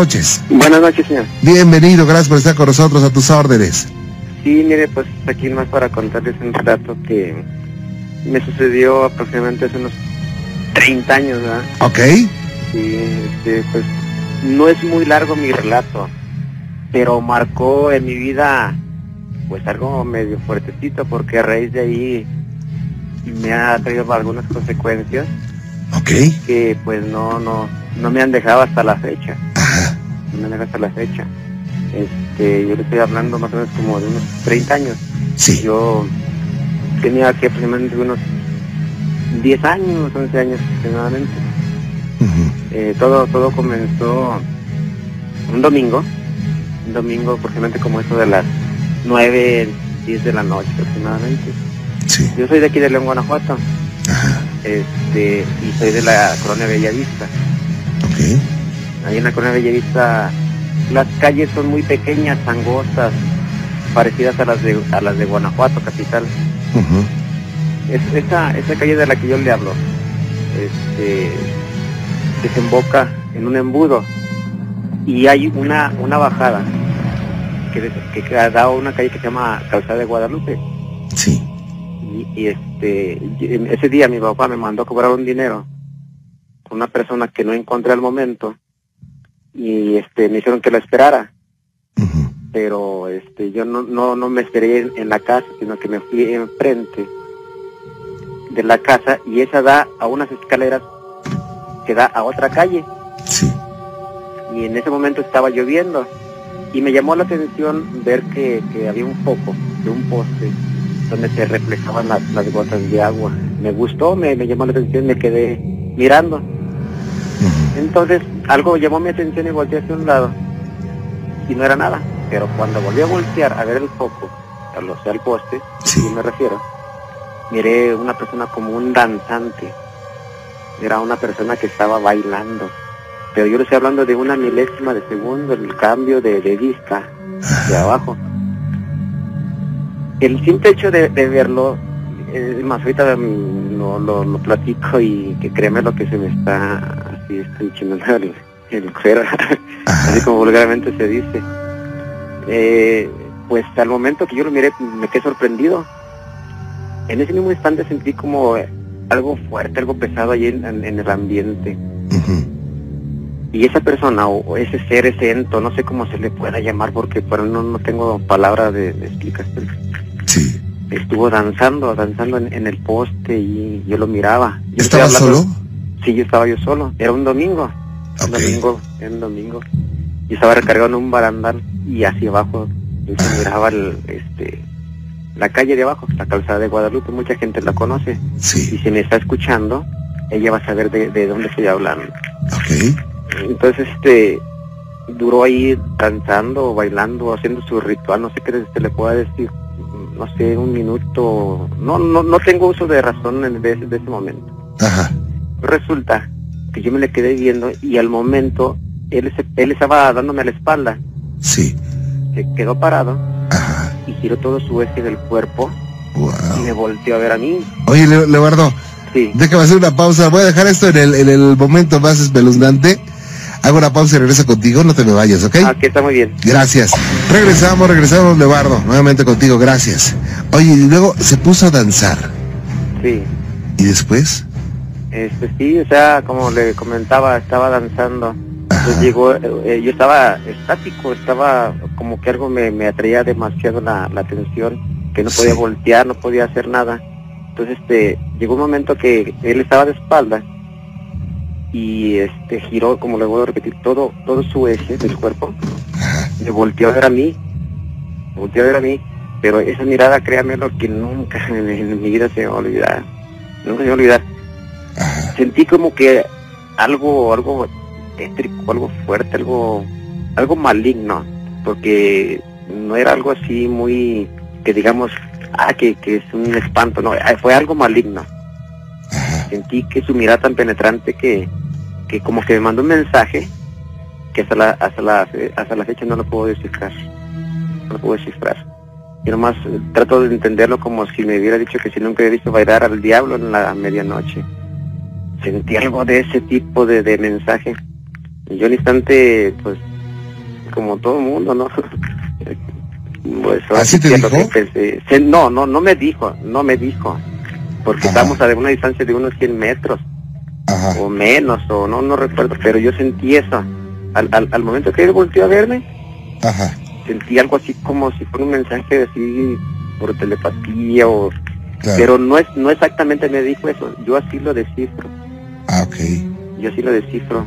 noches. Buenas noches, señor. Bienvenido, gracias por estar con nosotros a tus órdenes. Sí, mire, pues aquí más para contarles un relato que me sucedió aproximadamente hace unos 30 años, ¿verdad? Ok. Sí, este, pues no es muy largo mi relato, pero marcó en mi vida pues algo medio fuertecito porque a raíz de ahí me ha traído algunas consecuencias Ok. que pues no, no, no me han dejado hasta la fecha. Han dejado hasta la fecha. Este, yo le estoy hablando más o menos como de unos 30 años. Sí. Yo tenía aquí aproximadamente unos 10 años, 11 años aproximadamente. Eh, todo, todo comenzó un domingo, un domingo aproximadamente como eso de las 9, 10 de la noche aproximadamente. Sí. Yo soy de aquí de León, Guanajuato, Ajá. este, y soy de la colonia Bellavista. Ok. Ahí en la colonia Bellavista las calles son muy pequeñas, angostas, parecidas a las de, a las de Guanajuato, capital. Es, esa, esa calle de la que yo le hablo, este, desemboca en un embudo y hay una, una bajada que, des- que da una calle que se llama Calzada de Guadalupe. Sí. Y, y, este, ese día mi papá me mandó a cobrar un dinero con una persona que no encontré al momento y este me hicieron que la esperara pero este yo no no, no me esperé en, en la casa sino que me fui enfrente de la casa y esa da a unas escaleras que da a otra calle Sí. y en ese momento estaba lloviendo y me llamó la atención ver que, que había un foco de un poste donde se reflejaban las, las gotas de agua. Me gustó, me, me llamó la atención, me quedé mirando. Entonces algo llamó mi atención y volteé hacia un lado y no era nada. Pero cuando volví a voltear a ver el foco, lo sea el poste, Sí. me refiero, miré una persona como un danzante. Era una persona que estaba bailando. Pero yo le estoy hablando de una milésima de segundo, el cambio de, de vista de abajo. El simple hecho de, de verlo, eh, más ahorita mm, lo, lo, lo platico y que créeme lo que se me está así está enchinando el, el cuero, así como vulgarmente se dice. Eh, pues al momento que yo lo miré me quedé sorprendido. En ese mismo instante sentí como algo fuerte, algo pesado allí en, en- en el ambiente. Y esa persona o, o ese ser, ese ento, no sé cómo se le pueda llamar porque no, no tengo palabra de, de explicación. Sí. Estuvo danzando, danzando en, en el poste y yo lo miraba. Yo estoy ¿Estabas hablando- solo? Sí, yo estaba yo solo. Era un domingo. Un domingo, era un domingo. Yo estaba recargado en un barandal y hacia abajo y se miraba el, este, la calle de abajo, la calzada de Guadalupe. Mucha gente la conoce. Y Sí. si me está escuchando, ella va a saber de, de dónde estoy hablando. Ok. Entonces, este, duró ahí danzando, bailando, haciendo su ritual, no sé qué se le pueda decir, no sé, un minuto, no, no, no tengo uso de razón en- de, de ese momento. Ajá. Resulta que yo me le quedé viendo y al momento él, se- él estaba dándome a la espalda, Sí. se quedó parado Ajá. y giró todo su eje del cuerpo y me Wow. volteó a ver a mí. Oye, Le- Leonardo, Sí, déjame hacer una pausa. Voy a dejar esto en el, en el momento más espeluznante. Hago una pausa y regreso contigo. No te me vayas, ¿ok? ah, que está muy bien. Gracias. Regresamos, regresamos, Leonardo. Nuevamente contigo, gracias. Oye, y luego se puso a danzar. Sí. ¿Y después? Este, sí, o sea, como le comentaba, estaba danzando. Entonces llegó, eh, eh, yo estaba estático, estaba como que algo me, me atraía demasiado la, la atención, que no podía Sí. voltear, no podía hacer nada. Entonces, este, llegó un momento que él estaba de espalda y este giró, como le voy a repetir, todo, todo su eje del cuerpo, me volteó a ver a mí, me volteó a ver a mí, pero esa mirada, créanme lo que nunca en, en mi vida se me va a olvidar, nunca se me va a olvidar Ajá. Sentí como que algo algo tétrico, algo fuerte, algo algo maligno, porque no era algo así muy que digamos ah que, que es un espanto, no, ah, fue algo maligno. Ajá. Sentí que su mirada tan penetrante que que como que me mandó un mensaje que hasta la hasta la hasta la fecha no lo puedo descifrar. No lo puedo descifrar. Y nomás eh, trato de entenderlo como si me hubiera dicho que si nunca había visto bailar al diablo en la medianoche sentí algo de ese tipo de, de mensaje. Y yo al instante, pues, como todo el mundo, ¿no? pues, ¿Así te dijo? no, no, no me dijo, no me dijo. Porque estamos a una distancia de unos 100 metros. O menos, o no, no recuerdo, pero yo sentí eso. Al, al, al momento que él volteó a verme, sentí algo así como si fuera un mensaje así por telepatía o... Pero no es no exactamente me dijo eso, yo así lo descifro. Ah, ok. Yo así lo descifro.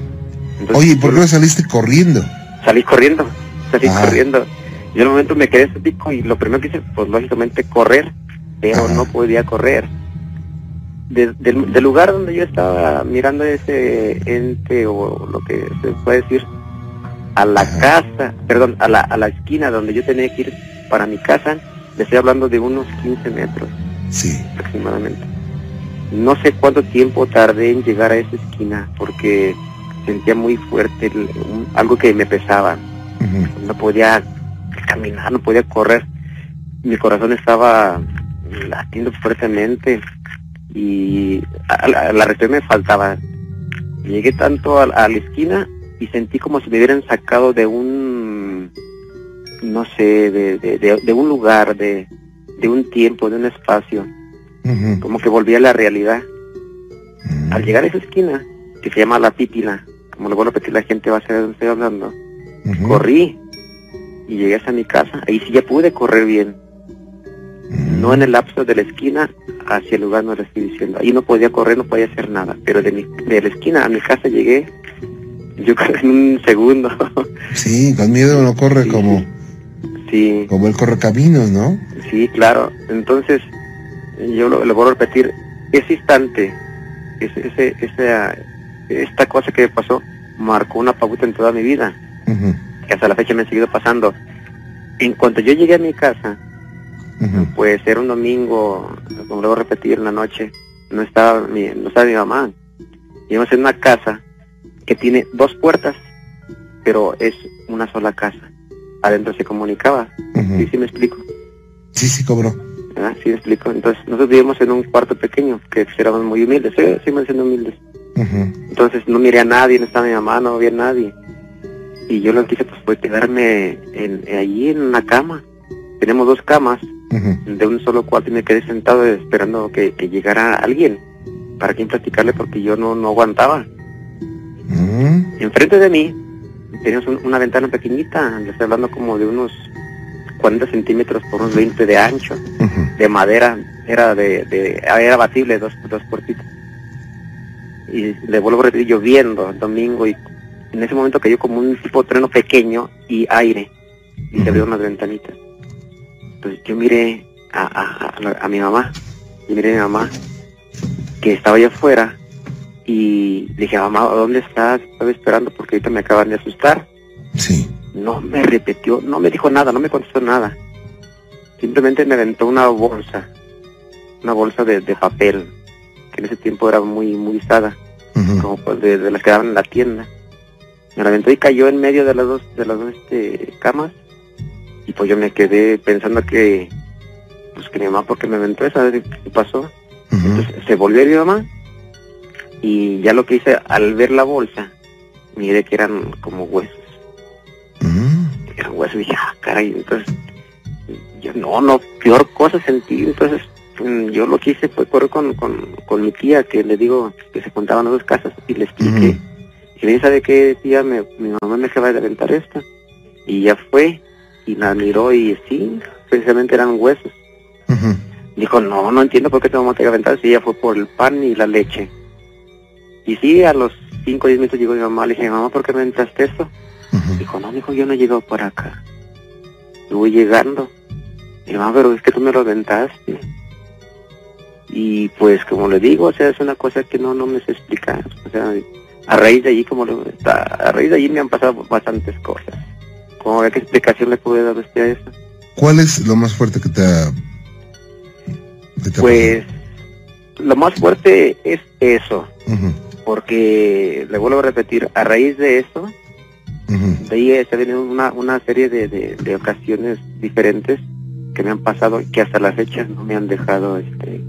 Oye, ¿y por qué no saliste corriendo? Salí corriendo, salí corriendo. Yo en el momento me quedé estético y lo primero que hice, pues lógicamente correr, pero no podía correr. del, lugar donde yo estaba mirando ese ente o lo que se puede decir, a la casa, perdón, a la, a la esquina donde yo tenía que ir para mi casa, le estoy hablando de unos 15 metros. Sí. Aproximadamente. No sé cuánto tiempo tardé en llegar a esa esquina porque sentía muy fuerte algo que me pesaba. No podía caminar, no podía correr. Mi corazón estaba latiendo fuertemente y a, la, reacción me faltaba. Llegué tanto a, la esquina y sentí como si me hubieran sacado de un, no sé, de, un lugar, de, un tiempo, de un espacio. Como que volví a la realidad. Al llegar a esa esquina, que se llama La Pípila, como lo vuelvo a repetir, la gente va a saber de dónde estoy hablando, corrí y llegué hasta mi casa. Ahí sí ya pude correr bien. No en el lapso de la esquina hacia el lugar no lo estoy diciendo. Ahí no podía correr, no podía hacer nada. Pero de, mi, de la esquina a mi casa llegué yo creo en un segundo. Sí, con miedo uno corre como... Sí. Como el corre caminos, ¿no? Sí, claro. Entonces, yo lo, vuelvo a repetir, ese instante, ese, ese, ese, esta cosa que pasó, marcó una pauta en toda mi vida, que hasta la fecha me ha seguido pasando. En cuanto yo llegué a mi casa, pues era un domingo, como luego repetir, en la noche, no estaba mi, no estaba mi mamá. Íbamos en una casa que tiene dos puertas, pero es una sola casa. Adentro se comunicaba. ¿Sí, sí me explico? Sí, sí, cobró. Sí, me explico. Entonces, nosotros vivimos en un cuarto pequeño, que éramos muy humildes, sí, me siendo humildes. Entonces, no miré a nadie, no estaba mi mamá, no había nadie. Y yo lo que hice pues, fue quedarme en, allí en una cama. Tenemos dos camas, de un solo cuarto, y me quedé sentado esperando que, llegara alguien para quien platicarle porque yo no, no aguantaba. Enfrente de mí teníamos una ventana pequeñita, le estoy hablando como de unos 40 centímetros por unos 20 de ancho, de madera, era de, de era batible, dos, dos puertitas. Y le vuelvo a repetir, lloviendo el domingo y en ese momento cayó como un tipo de treno pequeño y aire y se abrió unas ventanitas. Entonces yo miré a, a, a, mi mamá, y miré a mi mamá que estaba allá afuera y dije, mamá, ¿dónde estás? Estaba esperando porque ahorita me acaban de asustar. Sí. No me repitió, no me dijo nada, no me contestó nada. Simplemente me aventó una bolsa, una bolsa de, papel, que en ese tiempo era muy, muy usada, como pues de, las que daban en la tienda. Me la aventó y cayó en medio de las dos, de las dos este, camas. Y pues yo me quedé pensando que, pues que mi mamá, porque me aventó esa, ¿qué pasó? Entonces se volvió mi mamá y ya lo que hice al ver la bolsa, miré que eran como huesos. Mm. Y dije, ah, caray, entonces, yo no, no, peor cosa sentí, entonces mm, yo lo que hice fue correr con, con, mi tía, que le digo que se contaban las dos casas, y le expliqué. Y me dice, ¿sabe qué, tía? mi mamá me acaba de aventar esta. Y ya fue, y la miró y sí, precisamente eran huesos. Dijo, no, no entiendo por qué te vamos a aventar si ya fue por el pan y la leche. Y sí, a los 5 o 10 minutos llegó mi mamá, le dije, mamá, ¿por qué me entraste esto? Dijo, no, dijo, yo no he llegado por acá. Yo voy llegando. Y mamá, pero es que tú me lo aventaste. Y pues, como le digo, o sea, es una cosa que no, no me sé explicar. O sea, a raíz de allí, como lo, a raíz de allí me han pasado bastantes cosas. ¿Cómo qué explicación le pude dar usted a eso? ¿Cuál es lo más fuerte que te ha... pues, lo más fuerte es eso porque le vuelvo a repetir, a raíz de de ahí se viene una, una serie de, de, ocasiones diferentes que me han pasado que hasta la fecha no me han dejado este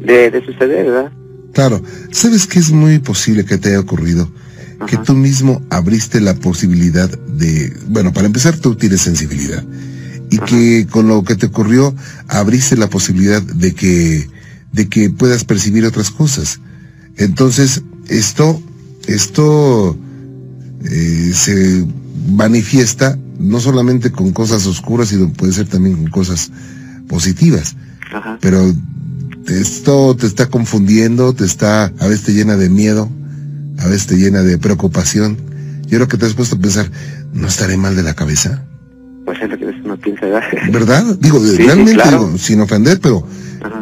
de, suceder, ¿verdad? Claro, ¿sabes que es muy posible que te haya ocurrido? que tú mismo abriste la posibilidad de, bueno, para empezar tú tienes sensibilidad y que con lo que te ocurrió abriste la posibilidad de que de que puedas percibir otras cosas. Entonces, esto esto eh, se manifiesta no solamente con cosas oscuras, sino puede ser también con cosas positivas. Pero esto te está confundiendo, te está, a veces te llena de miedo, a veces te llena de preocupación. Yo creo que te has puesto a pensar, ¿no estaré mal de la cabeza? Pues es lo que uno piensa, ¿verdad? ¿Verdad? Digo, realmente, sin ofender, pero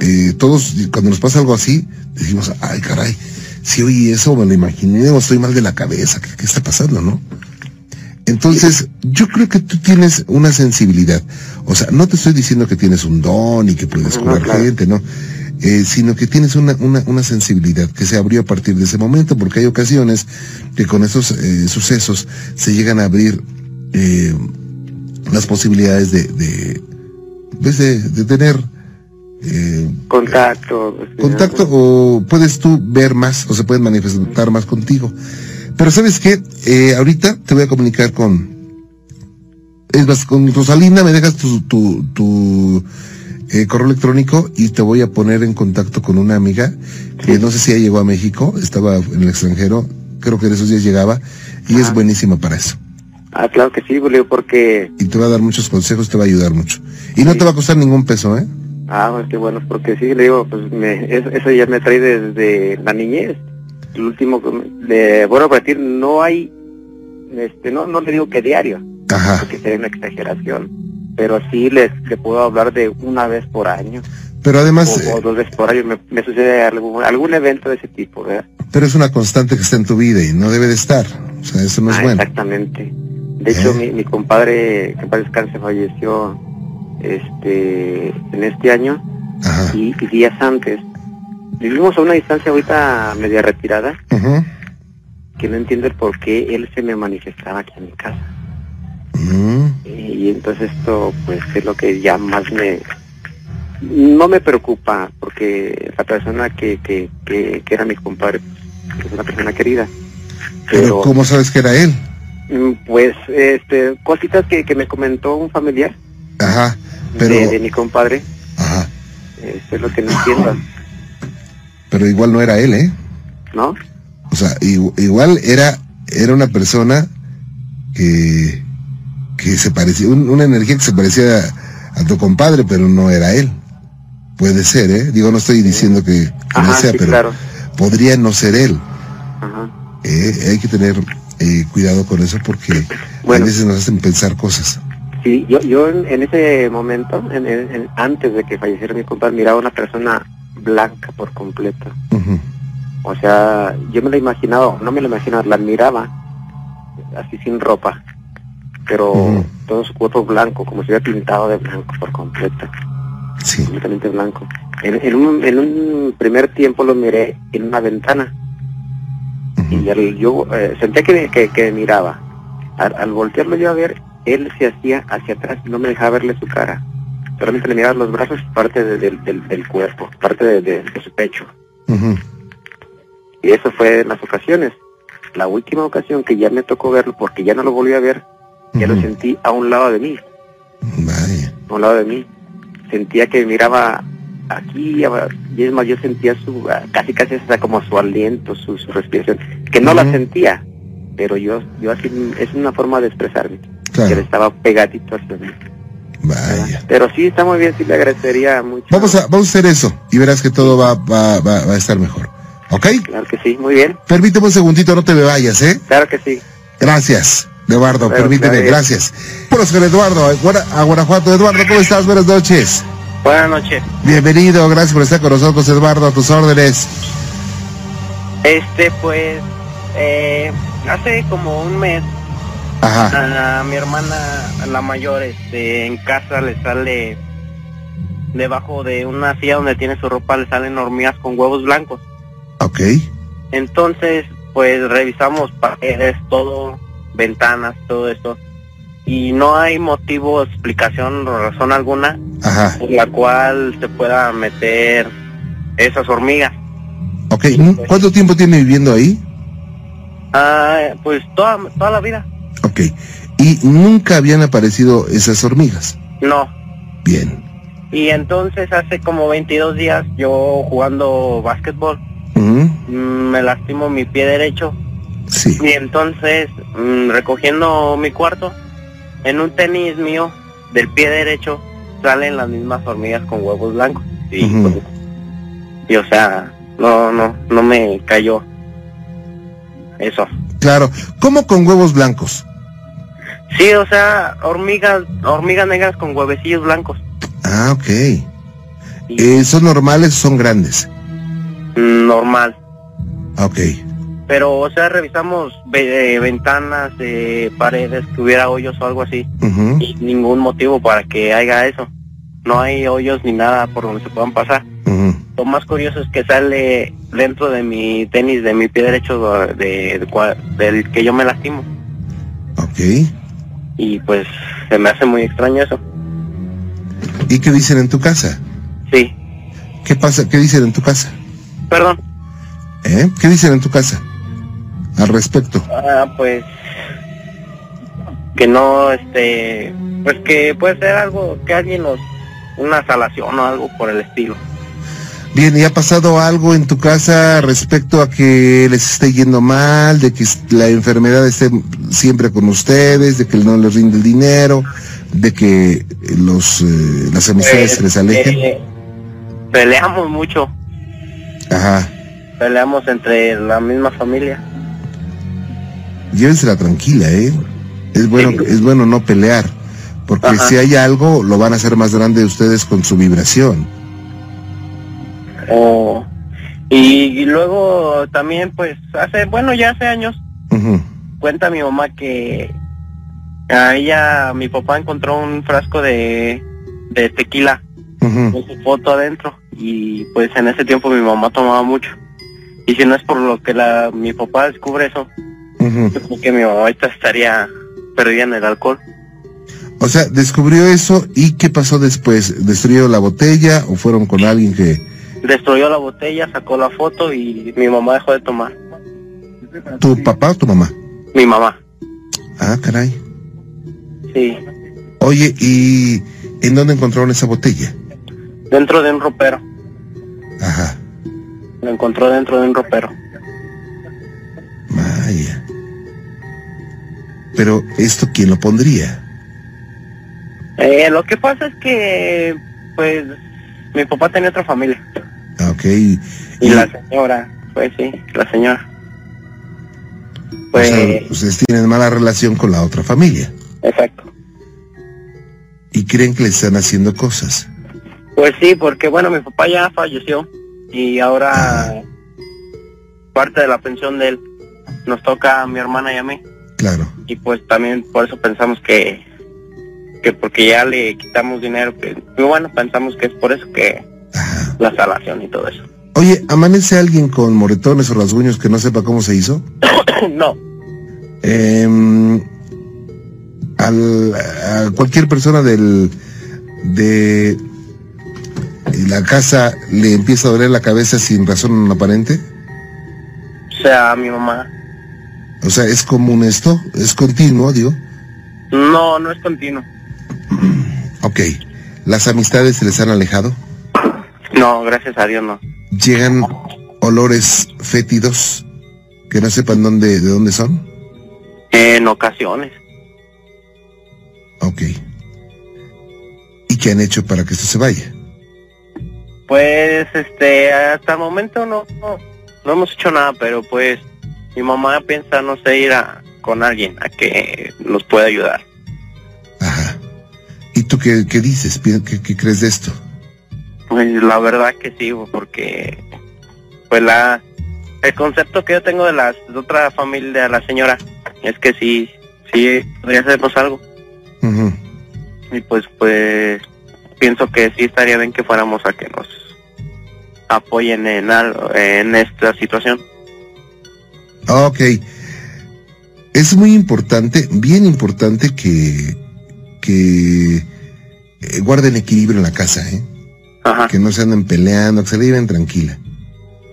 eh, todos, cuando nos pasa algo así, decimos, ay, caray, si oí eso, me lo imaginé, o estoy mal de la cabeza, ¿qué, qué está pasando, no? Entonces, yo creo que tú tienes una sensibilidad. O sea, no te estoy diciendo que tienes un don y que puedes curar gente, ¿no? Eh, sino que tienes una, una, una, sensibilidad que se abrió a partir de ese momento, porque hay ocasiones que con esos eh, sucesos se llegan a abrir eh, las posibilidades de, de, pues de, de tener contacto. Contacto o puedes tú ver más o se pueden manifestar más contigo. Pero sabes qué, eh, ahorita te voy a comunicar con, es más, con Rosalinda, me dejas tu, tu, tu eh, correo electrónico y te voy a poner en contacto con una amiga que no sé si ya llegó a México, estaba en el extranjero, creo que en esos días llegaba y es buenísima para eso. Ah, claro que sí, Julio, porque... Y te va a dar muchos consejos, te va a ayudar mucho. Y no te va a costar ningún peso, ¿eh? Ah, pues qué bueno, porque sí, le digo, pues me, eso ya me trae desde la niñez. El último de bueno repetir no hay este no no le digo que diario porque sería una exageración pero sí les le puedo hablar de una vez por año. Pero además o, dos veces por año me, sucede algún algún evento de ese tipo ¿verdad? pero es una constante que está en tu vida y no debe de estar o sea eso no es ah, bueno. exactamente. De hecho ¿Eh? mi, mi compadre que para descanse falleció este en este año y días antes vivimos a una distancia ahorita media retirada, que no entiendo el por qué él se me manifestaba aquí en mi casa. Y entonces esto pues es lo que ya más me... No me preocupa, porque la persona que, que, que, era mi compadre pues, es una persona querida. Pero, ¿cómo sabes que era él? Mm, pues, este, cositas que, que me comentó un familiar. Ajá, pero... De, mi compadre. Ajá. Eso es lo que no entiendo. Pero igual no era él, ¿eh? ¿No? O sea, igual era, era una persona que, que se parecía, una energía que se parecía a, tu compadre, pero no era él. Puede ser, ¿eh? Digo, no estoy diciendo que, no sea, pero podría no ser él. Ajá. Eh, hay que tener eh, cuidado con eso porque a veces nos hacen pensar cosas. Sí, yo, yo en, ese momento, en, antes de que falleciera mi compadre, miraba a una persona blanca por completo. O sea, yo me la imaginaba, no me la imaginaba, la admiraba así sin ropa, pero todo su cuerpo blanco, como si hubiera pintado de blanco por completo. Sí. Completamente blanco. En, un, en un primer tiempo lo miré en una ventana. Y yo eh, sentía que, que, que miraba. Al, al, voltearlo yo a ver, él se hacía hacia atrás y no me dejaba verle su cara solamente le miraba los brazos, parte del, cuerpo, parte de, su pecho. Y eso fue en las ocasiones. La última ocasión que ya me tocó verlo, porque ya no lo volví a ver, ya lo sentí a un lado de mí. A un lado de mí. Sentía que miraba aquí, y es más, yo sentía su, casi casi hasta como su aliento, su, respiración, que no la sentía, pero yo, yo así, es una forma de expresarme, que él estaba pegadito hacia mí. Vaya. Pero sí, está muy bien, sí le agradecería mucho. Vamos a, vamos a hacer eso y verás que todo va, va, va, a estar mejor. ¿Ok? Claro que sí, muy bien. Permíteme un segundito, no te me vayas, ¿eh? Claro que sí. Gracias, Eduardo, permíteme, gracias. Bueno, señor Eduardo, a Guanajuato. Eduardo, ¿cómo estás? Buenas noches. Buenas noches. Bienvenido, gracias por estar con nosotros, Eduardo, a tus órdenes. Este, pues, eh, hace como un mes a mi hermana, la mayor, este, en casa le sale debajo de una silla donde tiene su ropa, le salen hormigas con huevos blancos. Ok. Entonces, pues revisamos paredes, todo, ventanas, todo esto. Y no hay motivo, explicación o razón alguna por la cual se pueda meter esas hormigas. Ok, ¿cuánto tiempo tiene viviendo ahí? Ah, pues toda, toda la vida. Ok. ¿Y nunca habían aparecido esas hormigas? No. Bien. Y entonces hace como 22 días yo jugando básquetbol me lastimo mi pie derecho Sí. y entonces mm, recogiendo mi cuarto en un tenis mío del pie derecho salen las mismas hormigas con huevos blancos y, pues, y, o sea no no no me cayó eso Claro. ¿Cómo con huevos blancos? Sí o sea hormigas hormigas negras con huevecillos blancos. Ah, ok. y Eh, ¿Son normales o son grandes? mm, normal. Ah, Ok. pero o sea revisamos eh, ventanas eh, paredes que hubiera hoyos o algo así. Y ningún motivo para que haya eso. No hay hoyos ni nada por donde se puedan pasar. Lo más curioso es que sale dentro de mi tenis de mi pie derecho de, de del que yo me lastimo. Ok. Y pues se me hace muy extraño eso ¿Y qué dicen en tu casa? sí ¿Qué pasa? ¿Qué dicen en tu casa? perdón ¿Eh? ¿Qué dicen en tu casa? Al respecto. ah pues que no este pues que puede ser algo que alguien nos una salación o algo por el estilo Bien, ¿y ha pasado algo en tu casa respecto a que les esté yendo mal, de que la enfermedad esté siempre con ustedes, de que no les rinde el dinero, de que los eh, las amistades se les alejen? Eh, peleamos mucho Ajá. peleamos entre la misma familia Llévensela tranquila, ¿eh? Es bueno, Sí. es bueno no pelear, porque Ajá. si hay algo, lo van a hacer más grande ustedes con su vibración. O y, luego también pues hace bueno ya hace años cuenta mi mamá que a ella mi papá encontró un frasco de de tequila con su foto adentro y pues en ese tiempo mi mamá tomaba mucho y si no es por lo que la mi papá descubre eso Ujú. yo creo que mi mamá ahorita estaría perdida en el alcohol O sea, descubrió eso y ¿qué pasó después? ¿Destruyó la botella o fueron con alguien que destruyó la botella sacó la foto y mi mamá dejó de tomar tu papá o tu mamá? mi mamá Ah, caray. sí Oye, ¿y en dónde encontraron esa botella? dentro de un ropero Ajá. lo encontró dentro de un ropero Vaya. Pero esto quién lo pondría? Eh, lo que pasa es que, pues, mi papá tenía otra familia. Ok. Y la señora, pues sí, la señora. o Pues, sea, ustedes tienen mala relación con la otra familia exacto. y creen que le están haciendo cosas. Pues sí, porque bueno, mi papá ya falleció y ahora parte de la pensión de él nos toca a mi hermana y a mí. Claro. Y pues también por eso pensamos que, que porque ya le quitamos dinero, que bueno, pensamos que es por eso que. La salación y todo eso. Oye, ¿amanece alguien con moretones o rasguños que no sepa cómo se hizo? no, Em, al, a cualquier persona del de la casa le empieza a doler la cabeza sin razón aparente. o sea, mi mamá. O sea, es común esto, es continuo, digo. No, no es continuo. Ok. Las amistades se les han alejado. No, gracias a Dios no. Llegan olores fétidos que no sepan dónde, de dónde son. En ocasiones. Ok. ¿Y qué han hecho para que esto se vaya? Pues, este, hasta el momento no, no, no hemos hecho nada, pero pues mi mamá piensa, no sé, ir a, con alguien a que nos pueda ayudar. Ajá. ¿Y tú qué, qué dices? ¿Qué, qué crees de esto? Pues la verdad que sí, porque pues la el concepto que yo tengo de la de otra familia de la señora es que sí, sí podría hacernos algo. Ujú. Y pues pues pienso que sí estaría bien que fuéramos a que nos apoyen en algo, en esta situación. Ok. Es muy importante, bien importante que, que eh, guarden equilibrio en la casa, ¿eh? Ajá, Que no se anden peleando, que se la lleven tranquila.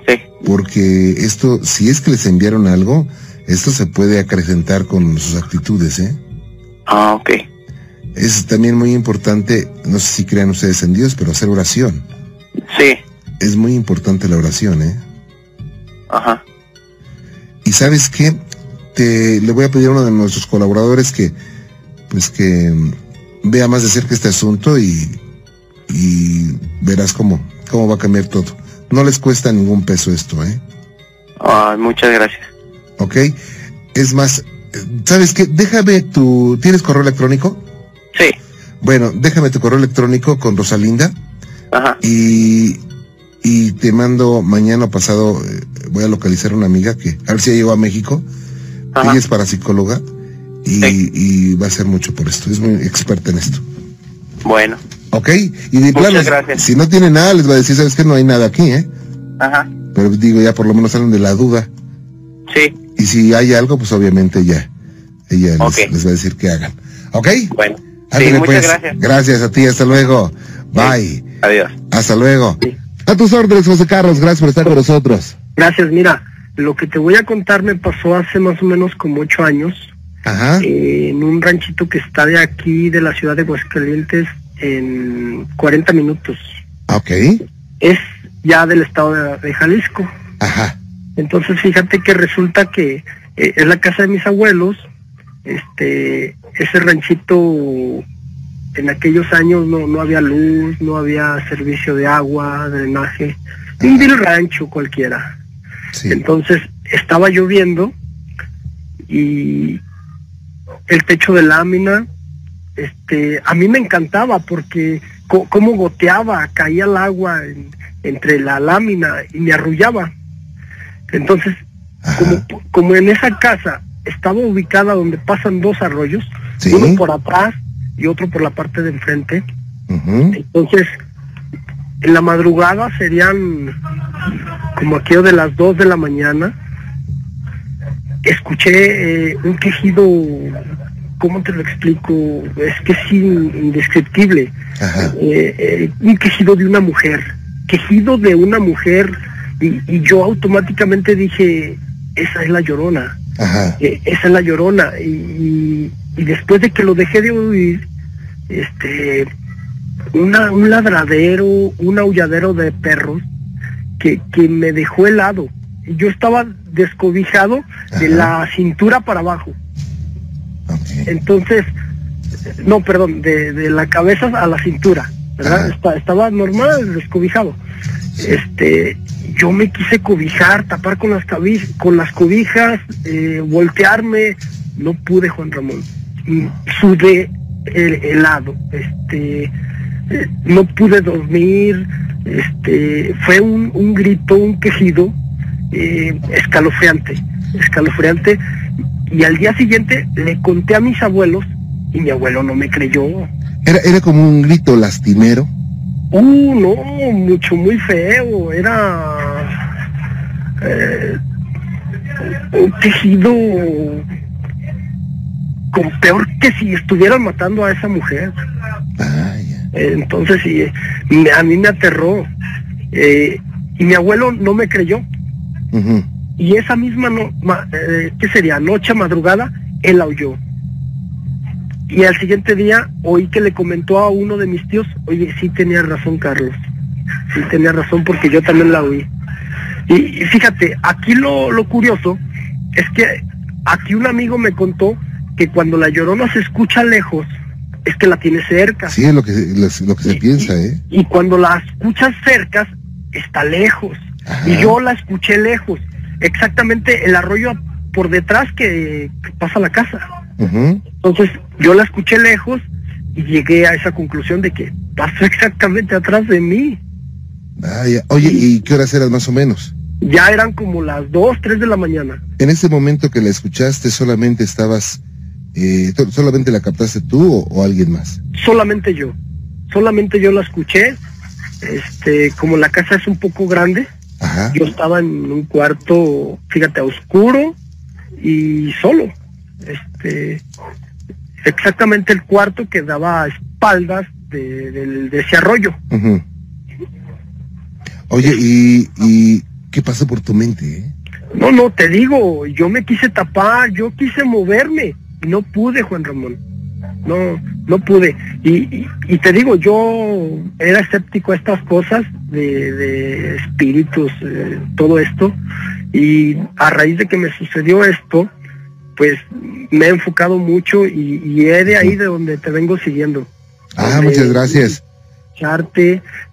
sí, Porque esto, si es que les enviaron algo, esto se puede acrecentar con sus actitudes, ¿eh? Ah, ok. Es también muy importante, no sé si crean ustedes en Dios, pero hacer oración. Sí. Es muy importante la oración, ¿eh? Ajá. Y sabes qué, te le voy a pedir a uno de nuestros colaboradores que, pues que vea más de cerca este asunto y, y verás cómo, cómo va a cambiar todo. No les cuesta ningún peso esto, ¿eh? Ah, muchas gracias. ¿Ok? Es más, ¿sabes qué? Déjame tu... ¿Tienes correo electrónico? Sí. Bueno, déjame tu correo electrónico con Rosalinda Ajá. y, y te mando mañana pasado, eh, voy a localizar a una amiga que, a ver si ya llegó a México. Ajá. Ella es parapsicóloga y, Sí. y va a hacer mucho por esto, es muy experta en esto. Bueno. ¿Ok? Y de plano, gracias. si no tiene nada, les va a decir, ¿sabes qué? No hay nada aquí, ¿eh? Ajá. Pero digo, ya por lo menos salen de la duda. Sí. Y si hay algo, pues obviamente ya, ella les- va a decir que hagan. ¿Ok? Bueno. Sí, muchas pues. gracias. Gracias a ti, hasta luego. Bye. Adiós. Hasta luego. A tus órdenes, José Carlos, gracias por estar con nosotros. Gracias, mira, lo que te voy a contar me pasó hace más o menos como ocho años Ajá. eh, en un ranchito que está de aquí, de la ciudad de Aguascalientes, en 40 minutos. Ok. Es ya del estado de, de Jalisco. Ajá. Entonces fíjate que resulta que eh, es la casa de mis abuelos, este, ese ranchito en aquellos años no, no había luz, no había servicio de agua, drenaje, un vil rancho cualquiera. Sí. Entonces estaba lloviendo y el techo de lámina, este, a mí me encantaba porque co- cómo goteaba, caía el agua en- entre la lámina y me arrullaba. Entonces, como, como en esa casa estaba ubicada donde pasan dos arroyos, Sí. uno por atrás y otro por la parte de enfrente, entonces, en la madrugada serían como aquello de las 2 de la mañana. Escuché eh, un quejido, ¿cómo te lo explico? Es que es in- indescriptible. Eh, eh, un quejido de una mujer. Quejido de una mujer. Y, y yo automáticamente dije, esa es la llorona. Eh, esa es la llorona. Y, y- y después de que lo dejé de oír, este, una, un ladradero, un aulladero de perros que, que me dejó helado. Yo estaba descobijado de la cintura para abajo. Entonces, no, perdón, de, de la cabeza a la cintura, ¿verdad? Esta- estaba normal, descobijado. Este, yo me quise cobijar, tapar con las con las cobijas, eh, voltearme, no pude, Juan Ramón. Mm, Sudé el helado, este, eh, no pude dormir, este, fue un, un grito, un quejido eh, escalofriante, escalofriante. Y al día siguiente le conté a mis abuelos y mi abuelo no me creyó. Era, era como un grito lastimero. Uh, no, mucho, muy feo. Era eh, un tejido con peor que si estuvieran matando a esa mujer. Vaya. Entonces, sí, a mí me aterró. Eh, y mi abuelo no me creyó. Ujú. Y esa misma, no, ma- eh, ¿qué sería? Noche, madrugada, él aulló. Y al siguiente día oí que le comentó a uno de mis tíos, oye, sí tenía razón Carlos, sí tenía razón porque yo también la oí. Y, y fíjate, aquí lo, lo curioso es que aquí un amigo me contó que cuando la llorona se escucha lejos, es que la tiene cerca. Sí, es lo que, lo, que se Y- piensa, y- ¿eh? Y cuando la escuchas cerca, está lejos. Ajá. Y yo la escuché lejos. Exactamente el arroyo por detrás que, que pasa la casa. Entonces yo la escuché lejos y llegué a esa conclusión de que pasó exactamente atrás de mí. Oye, ¿y qué horas eran más o menos? Ya eran como las 2, 3 de la mañana. En ese momento que la escuchaste, solamente estabas, eh, solamente la captaste tú o, o alguien más. Solamente yo. Solamente yo la escuché. Este, como la casa es un poco grande, Ajá. yo estaba en un cuarto, fíjate, oscuro y solo. Este, exactamente el cuarto que daba a espaldas de, del- de ese arroyo. Ujú. Oye, ¿y, ¿y qué pasó por tu mente? eh? No, no, te digo, yo me quise tapar, yo quise moverme y no pude, Juan Ramón. No, no pude. Y, y, te digo, yo era escéptico a estas cosas de, de espíritus, eh, todo esto. Y a raíz de que me sucedió esto, pues me he enfocado mucho y, y es de ahí de donde te vengo siguiendo. Ah, muchas gracias.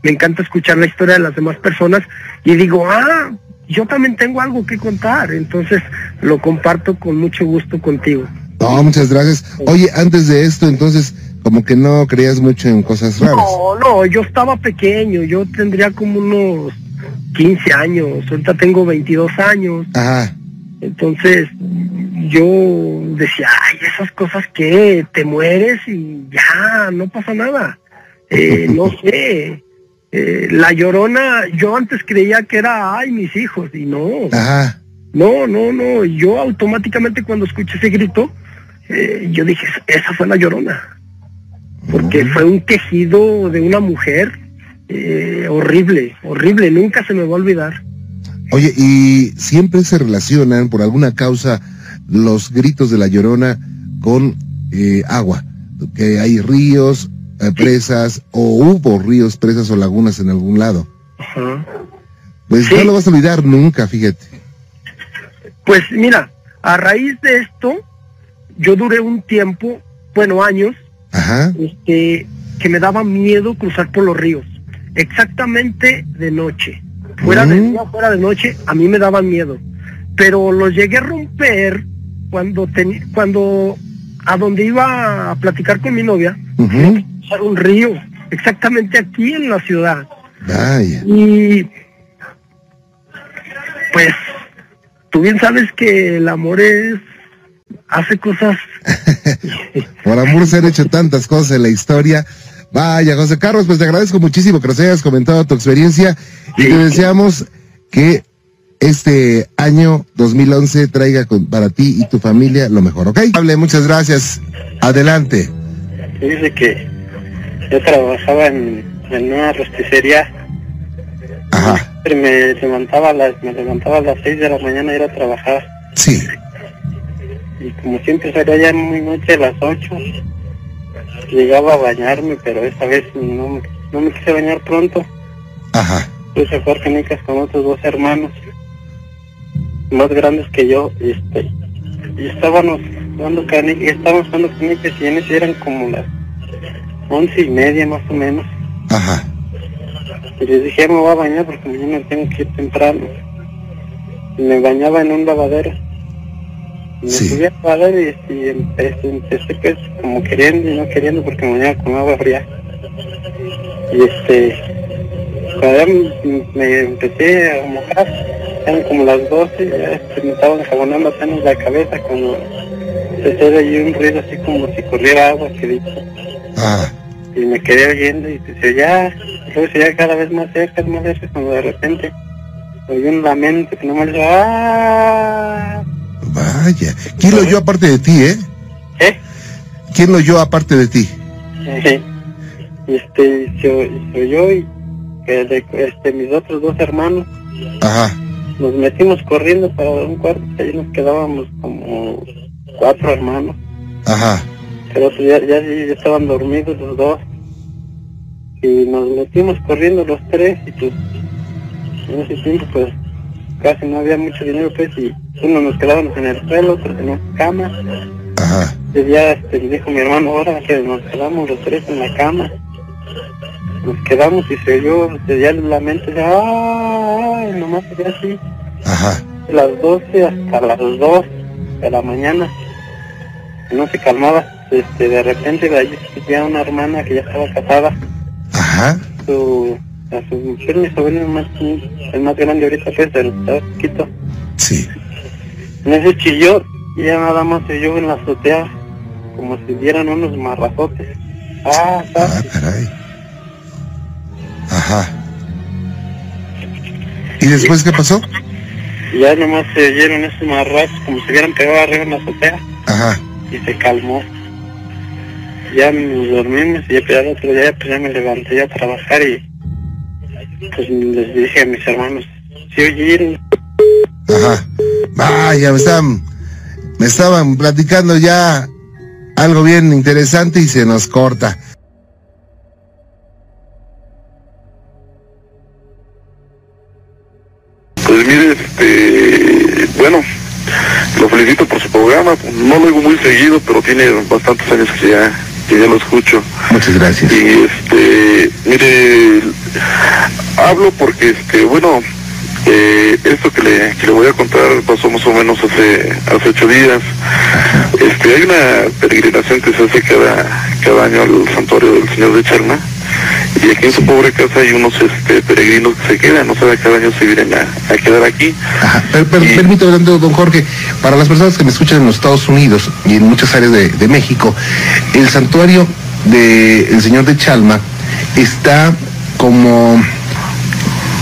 Me encanta escuchar la historia de las demás personas y digo, ah, yo también tengo algo que contar, entonces lo comparto con mucho gusto contigo. No, muchas gracias. Oye, antes de esto, entonces, como que no creías mucho en cosas raras. No, no, yo estaba pequeño, yo tendría como unos 15 años, ahorita tengo 22 años. Ajá. Entonces, yo decía, ay, esas cosas que te mueres y ya, no pasa nada. Eh, no sé, eh, la llorona, yo antes creía que era, ay, mis hijos, y no. Ajá. No, no, no, yo automáticamente cuando escuché ese grito, eh, yo dije, esa fue la llorona. Porque fue un quejido de una mujer horrible, horrible, nunca se me va a olvidar. Oye, y siempre se relacionan por alguna causa los gritos de la llorona con agua, que hay ríos, eh, presas o hubo ríos, presas o lagunas en algún lado. Pues no lo vas a olvidar nunca, fíjate. Pues mira, a raíz de esto, yo duré un tiempo, bueno, años, este que me daba miedo cruzar por los ríos, exactamente de noche. Fuera de mm. día, fuera de noche, a mí me daba miedo. Pero lo llegué a romper cuando, cuando a donde iba a platicar con mi novia, un río, exactamente aquí en la ciudad. Y pues tú bien sabes que el amor es hace cosas. Por amor se han hecho tantas cosas en la historia. Vaya, José Carlos, pues te agradezco muchísimo que nos hayas comentado tu experiencia y te deseamos que este año 2011 traiga para ti y tu familia lo mejor, ¿ok? Hable, muchas gracias. Adelante. Dice que yo trabajaba en, una rosticería. Ajá. Me levantaba a las, me levantaba a las 6 de la mañana a ir a trabajar. Sí. Y como siempre salía ya muy noche a las 8, llegaba a bañarme, pero esta vez no, no me quise bañar pronto. Ajá. Puse a jugar canicas con otros dos hermanos, más grandes que yo, este, y estábamos jugando canicas, estábamos jugando canicas y en ese eran como las once y media más o menos. Ajá. Y les dije, me voy a bañar porque mañana tengo que ir temprano. Y me bañaba en un lavadero. Me subí al lavadero y, empecé, empecé pues, como queriendo y no queriendo porque me bañaba con agua fría. Y este, cuando me, empecé a mojar, eran como las 12, ya este, me estaban jabonando apenas la cabeza cuando empecé a oír un ruido así como si corriera agua que dicho. Ah. Y me quedé oyendo y se ya, luego se ya cada vez más cerca, más cerca, cuando de repente oí un lamento que no me ¡ah! Vaya, ¿quién lo oyó aparte de ti, eh? ¿Eh? ¿Quién lo oyó aparte de ti? Sí. Este, se, se oyó y este, mis otros dos hermanos. Ajá. Nos metimos corriendo para un cuarto, ahí nos quedábamos como cuatro hermanos. Ajá pero ya, ya, estaban dormidos los dos y nos metimos corriendo los tres y pues en ese tiempo pues casi no había mucho dinero pues y uno nos quedábamos en el suelo, otro en la cama. Ajá. Y ya este, dijo mi hermano ahora que nos quedamos los tres en la cama. Nos quedamos y se oyó, ya la mente ya, ¡ay! Nomás sería así. Ajá. Las 12 hasta las 2 de la mañana. No se calmaba este, de repente de allí ya una hermana que ya estaba casada. Ajá. Su, a su mujer, mi sobrino el más, el más grande ahorita que es el. Sí. En ese chilló, y ya nada más se oyó en la azotea, como si dieran unos marrazotes. Ah, ah caray. Ajá. ¿Y después qué pasó? Ya nomás se oyeron esos marrazos como si hubieran pegado arriba en la azotea. Ajá. Y se calmó ya nos dormimos y ya, el otro día pues ya me levanté a trabajar y pues les dije a mis hermanos, si oyeron. Ajá. Vaya, me estaban, me estaban platicando ya algo bien interesante y se nos corta. Pues mire, este, bueno, lo felicito por su programa. No lo oigo muy seguido, pero tiene bastantes años que ya, que ya lo escucho. Muchas gracias. Y este, mire, hablo porque, este, bueno, eh, esto que le, que le voy a contar pasó más o menos hace, hace ocho días. Este, hay una peregrinación que se hace cada, cada año al santuario del Señor de Charma. Y aquí en su pobre casa hay unos este, peregrinos que se quedan, o sea, cada año se vienen a, a quedar aquí. Ajá, per- per- Y- permítame, don Jorge, para las personas que me escuchan en los Estados Unidos y en muchas áreas de, de México, el santuario del Señor de Chalma está como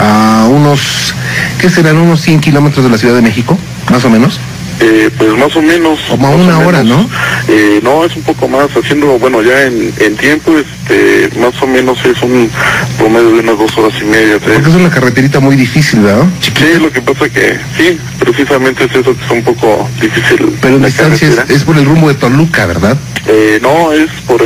a unos, ¿qué serán? Unos 100 kilómetros de la Ciudad de México, más o menos. Eh, pues más o menos. Como a una hora, menos. ¿no? Eh, no, es un poco más, haciendo, bueno, ya en, en tiempo, este, más o menos es un promedio de unas dos horas y media, tres. Porque es una carreterita muy difícil, ¿verdad? Sí, lo que pasa que, sí, precisamente es eso que es un poco difícil. Pero en distancia es, por el rumbo de Toluca, ¿verdad? Eh, no, es por,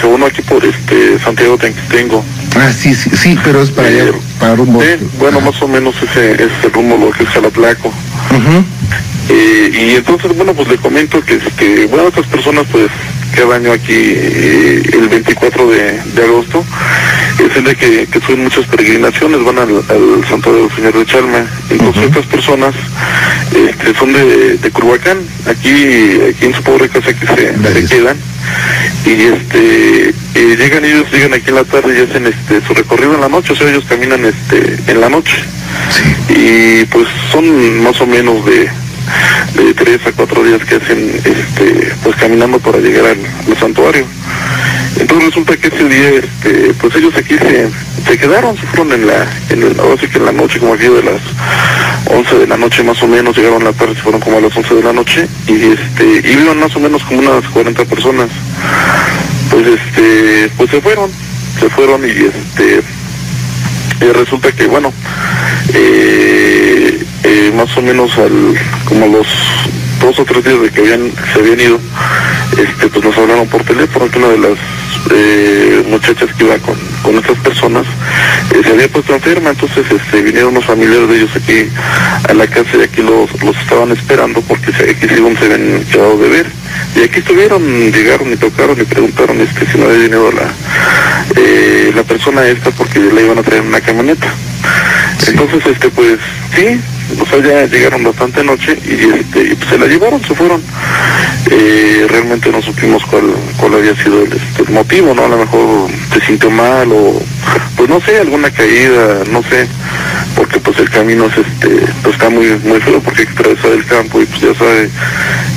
eh, según aquí por este Santiago Tenquitengo. Ah, sí, sí, sí, pero es para allá, Eh, para rumbo. Bueno, más o menos ese es el rumbo lo que es Jalaplaco. Ujú. Eh, y entonces, bueno, pues le comento que, este, bueno, estas personas, pues, cada año aquí, eh, el 24 de, de agosto, es el de que, que suben muchas peregrinaciones, van al, al Santuario del Señor de Chalma. Entonces, Ujú. estas personas este, son de, de Curhuacán, aquí, aquí en su pobre casa que se, se quedan. Y este, eh, llegan ellos, llegan aquí en la tarde y hacen este, su recorrido en la noche, o sea, ellos caminan este, en la noche Sí. y pues son más o menos de, de tres a cuatro días que hacen este pues caminando para llegar al, al santuario entonces resulta que ese día este pues ellos aquí se, se quedaron se fueron en la en el, ahora que en la noche como aquí de las 11 de la noche más o menos llegaron la tarde se fueron como a las 11 de la noche y este iban más o menos como unas 40 personas. Pues este pues se fueron se fueron y este resulta que bueno eh, eh, más o menos al como los dos o tres días de que habían se habían ido este pues nos hablaron por teléfono que una de las eh, muchachas que iba con, con estas personas eh, se había puesto enferma entonces este vinieron unos familiares de ellos aquí a la casa y aquí los, los estaban esperando porque se, aquí según se habían quedado de ver y aquí estuvieron llegaron y tocaron y preguntaron este si no había venido la eh, la persona esta porque le iban a traer una camioneta Sí. entonces este pues sí o sea ya llegaron bastante noche y este pues, se la llevaron se fueron. Eh, realmente no supimos cuál cuál había sido el, este, el motivo no a lo mejor se sintió mal o pues no sé alguna caída no sé porque pues el camino es este pues está muy muy feo porque hay que atravesar el campo y pues ya sabe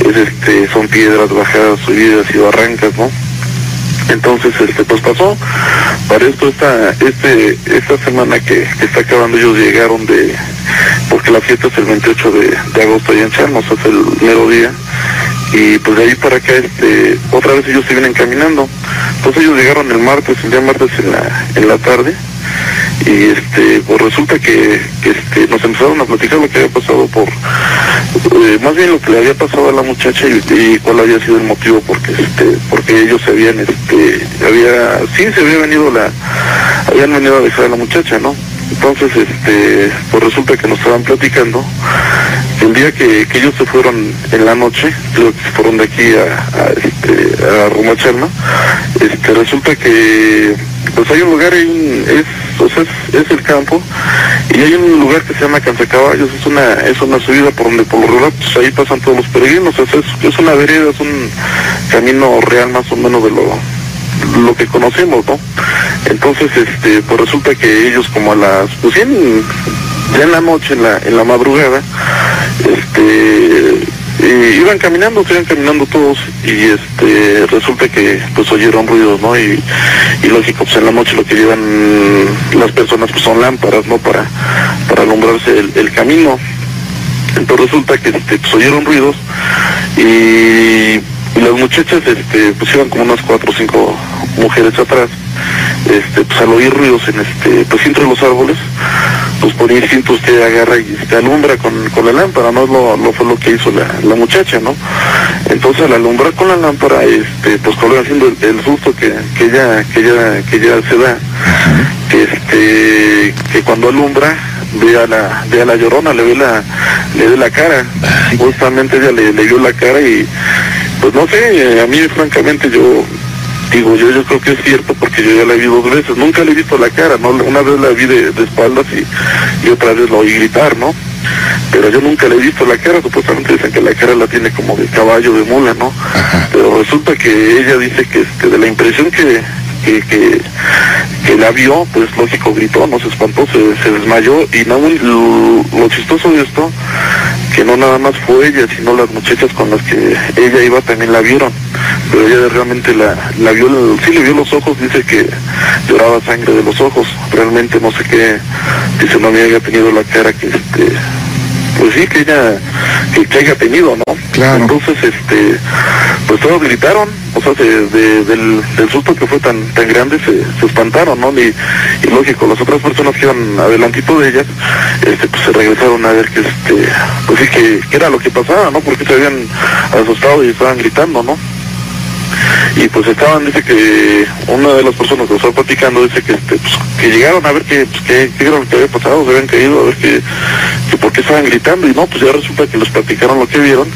es este son piedras bajadas subidas y barrancas no entonces este pues pasó. Para esto esta este esta semana que, que está acabando ellos llegaron de porque la fiesta es el 28 de, agosto allá en Charnos es el mero día. Y pues de ahí para acá este otra vez ellos se vienen caminando. Entonces ellos llegaron el martes el día martes en la en la tarde. Y este pues resulta que, que, este nos empezaron a platicar lo que había pasado por eh, más bien lo que le había pasado a la muchacha y, y cuál había sido el motivo porque este porque ellos se habían este había sí se había venido la habían venido a dejar a la muchacha no entonces este pues resulta que nos estaban platicando. El día que, ellos se fueron en la noche creo que se fueron de aquí a, a este a este resulta que pues hay un lugar hay un- es sea, es, es el campo y hay un lugar que se llama Cansacaballos, es una, es una subida por donde por lo regular pues, ahí pasan todos los peregrinos, es, es una vereda, es un camino real más o menos de lo, lo que conocemos, ¿no? Entonces, este, pues resulta que ellos como a las, pues ya en, ya en la noche, en la, en la madrugada, este, eh, iban caminando, se iban caminando todos y este, resulta que pues oyeron ruidos, ¿no? Y, y lógico, pues en la noche lo que llevan las personas pues son lámparas, ¿no? Para, para alumbrarse el, el camino. Entonces resulta que este, pues, oyeron ruidos y, y las muchachas este, pues iban como unas cuatro o cinco mujeres atrás este, pues al oír ruidos en este, pues entre los árboles, pues por instinto usted agarra y se alumbra con, con la lámpara, no lo, lo fue lo que hizo la, la muchacha, ¿no? Entonces al alumbrar con la lámpara, este, pues con haciendo el, el, susto que, que ella, que ella, que ella se da, que este, que cuando alumbra, ve a la, ve a la llorona, le ve la, le ve la cara, justamente ella le, le vio la cara y pues no sé, a mí francamente yo digo, yo yo creo que es cierto porque yo ya la vi dos veces, nunca le he visto la cara, ¿no? Una vez la vi de, de espaldas y, y, otra vez la oí gritar, ¿no? Pero yo nunca le he visto la cara, supuestamente dicen que la cara la tiene como de caballo, de mula, ¿no? Pero resulta que ella dice que este, de la impresión que, que, que, que, la vio, pues lógico gritó, no se espantó, se, se desmayó y no, lo, lo, chistoso de esto, que no nada más fue ella, sino las muchachas con las que ella iba también la vieron, pero ella realmente la, la vio, sí le vio los ojos, dice que lloraba sangre de los ojos, realmente no sé qué, dice no había tenido la cara que este pues sí que ella que, que haya tenido no claro. entonces este pues todos gritaron o sea de, de, del, susto que fue tan tan grande se, espantaron no y, lógico las otras personas que iban adelantito de ellas este pues se regresaron a ver que este pues sí que, era lo que pasaba no porque se habían asustado y estaban gritando no y pues estaban, dice que una de las personas que estaba platicando dice que este, pues, que llegaron a ver que, pues, que, que era lo que había pasado, se habían caído, a ver por qué estaban gritando, y no, pues ya resulta que les platicaron lo que vieron,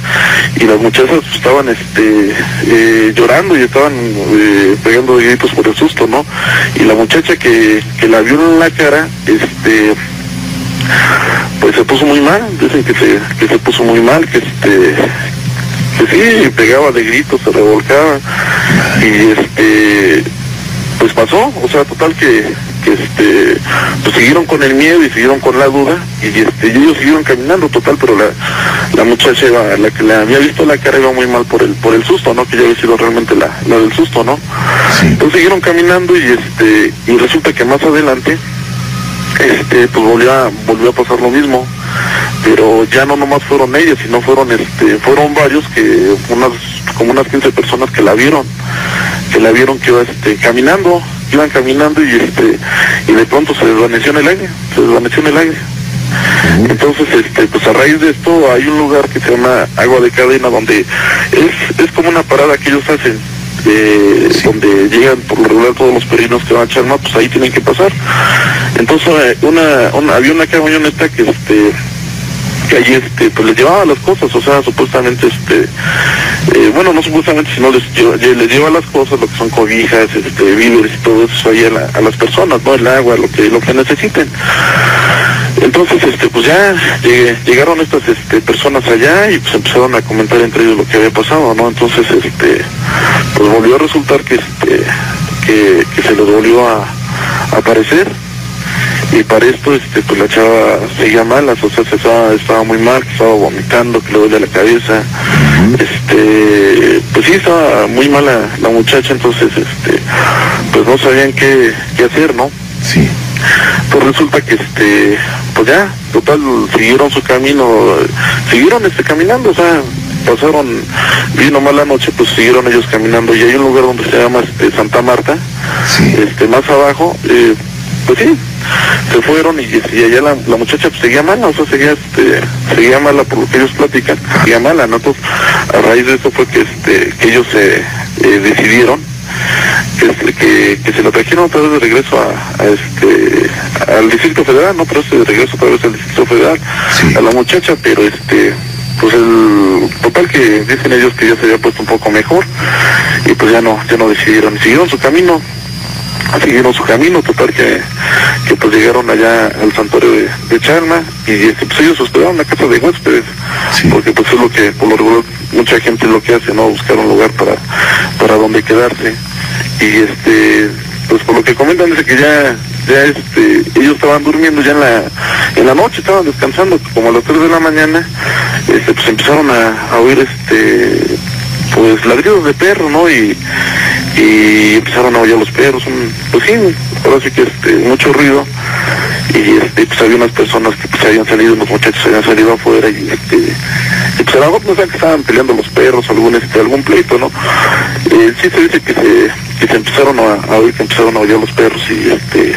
y las muchachas estaban este eh, llorando y estaban eh, pegando gritos por el susto, ¿no? Y la muchacha que, que la vio en la cara, este pues se puso muy mal, dicen que se, que se puso muy mal, que este que sí, pegaba de gritos, se revolcaba y este pues pasó, o sea, total que este pues siguieron con el miedo y siguieron con la duda y este y ellos siguieron caminando total, pero la, la muchacha iba, la que le había visto la cara iba muy mal por el por el susto, ¿no? Que ya había sido realmente la, la del susto, ¿no? Sí. Entonces siguieron caminando y este y resulta que más adelante este pues volvió a, volvió a pasar lo mismo pero ya no nomás fueron ellas, sino fueron este, fueron varios que unas como unas 15 personas que la vieron, que la vieron que iba este, caminando, iban caminando y este y de pronto se desvaneció en el aire, se desvaneció en el aire. Entonces, este, pues a raíz de esto hay un lugar que se llama Agua de Cadena donde es, es como una parada que ellos hacen, eh, sí. donde llegan por lo regular todos los peregrinos que van a Chalma, pues ahí tienen que pasar. Entonces una, una había una camioneta que este que allí este pues les llevaba las cosas o sea supuestamente este eh, bueno no supuestamente sino les, les lleva las cosas lo que son cobijas este víveres y todo eso ahí a, la, a, las personas no el agua lo que lo que necesiten. Entonces este pues ya llegué, llegaron estas este, personas allá y pues empezaron a comentar entre ellos lo que había pasado no entonces este pues volvió a resultar que este que, que se les volvió a aparecer y para esto este pues la chava seguía mal, o sea se estaba, estaba muy mal, estaba vomitando, que le duele la cabeza, uh -huh. este pues sí estaba muy mala la muchacha, entonces este pues no sabían qué, qué hacer, ¿no? Sí. Pues resulta que este pues ya, total siguieron su camino, siguieron este caminando, o sea, pasaron, vino mala noche, pues siguieron ellos caminando y hay un lugar donde se llama este, Santa Marta, sí. este más abajo, eh, pues sí, se fueron y, y allá la, la, muchacha pues, seguía mala, o sea, seguía, este, seguía mala por lo que ellos platican, seguía mala, ¿no? Entonces, a raíz de eso fue que, este, que ellos se eh, decidieron que, este, que, que, se lo trajeron otra vez de regreso a, a este, al Distrito Federal, no vez de regreso otra vez al Distrito Federal, sí. a la muchacha, pero este, pues el total que dicen ellos que ya se había puesto un poco mejor y pues ya no, ya no decidieron, siguieron su camino, siguieron su camino, total que, que pues llegaron allá al santuario de, de Chalma y este, pues ellos hospedaron la casa de huéspedes, sí. porque pues es lo que por lo regular mucha gente lo que hace, ¿no? Buscar un lugar para, para donde quedarse. Y este, pues por lo que comentan dice que ya, ya este, ellos estaban durmiendo ya en la, en la noche, estaban descansando, como a las 3 de la mañana, este, pues empezaron a, a oír este pues ladridos de perro, ¿no? Y, y empezaron a oír los perros, un, pues sí, sí que este, mucho ruido. y este, pues había unas personas que pues habían salido, unos muchachos habían salido afuera y este, y, pues a lo mejor que estaban peleando los perros, algún este, algún pleito, ¿no? Eh, sí se dice que se, que se empezaron a, oír, que empezaron a oír los perros y este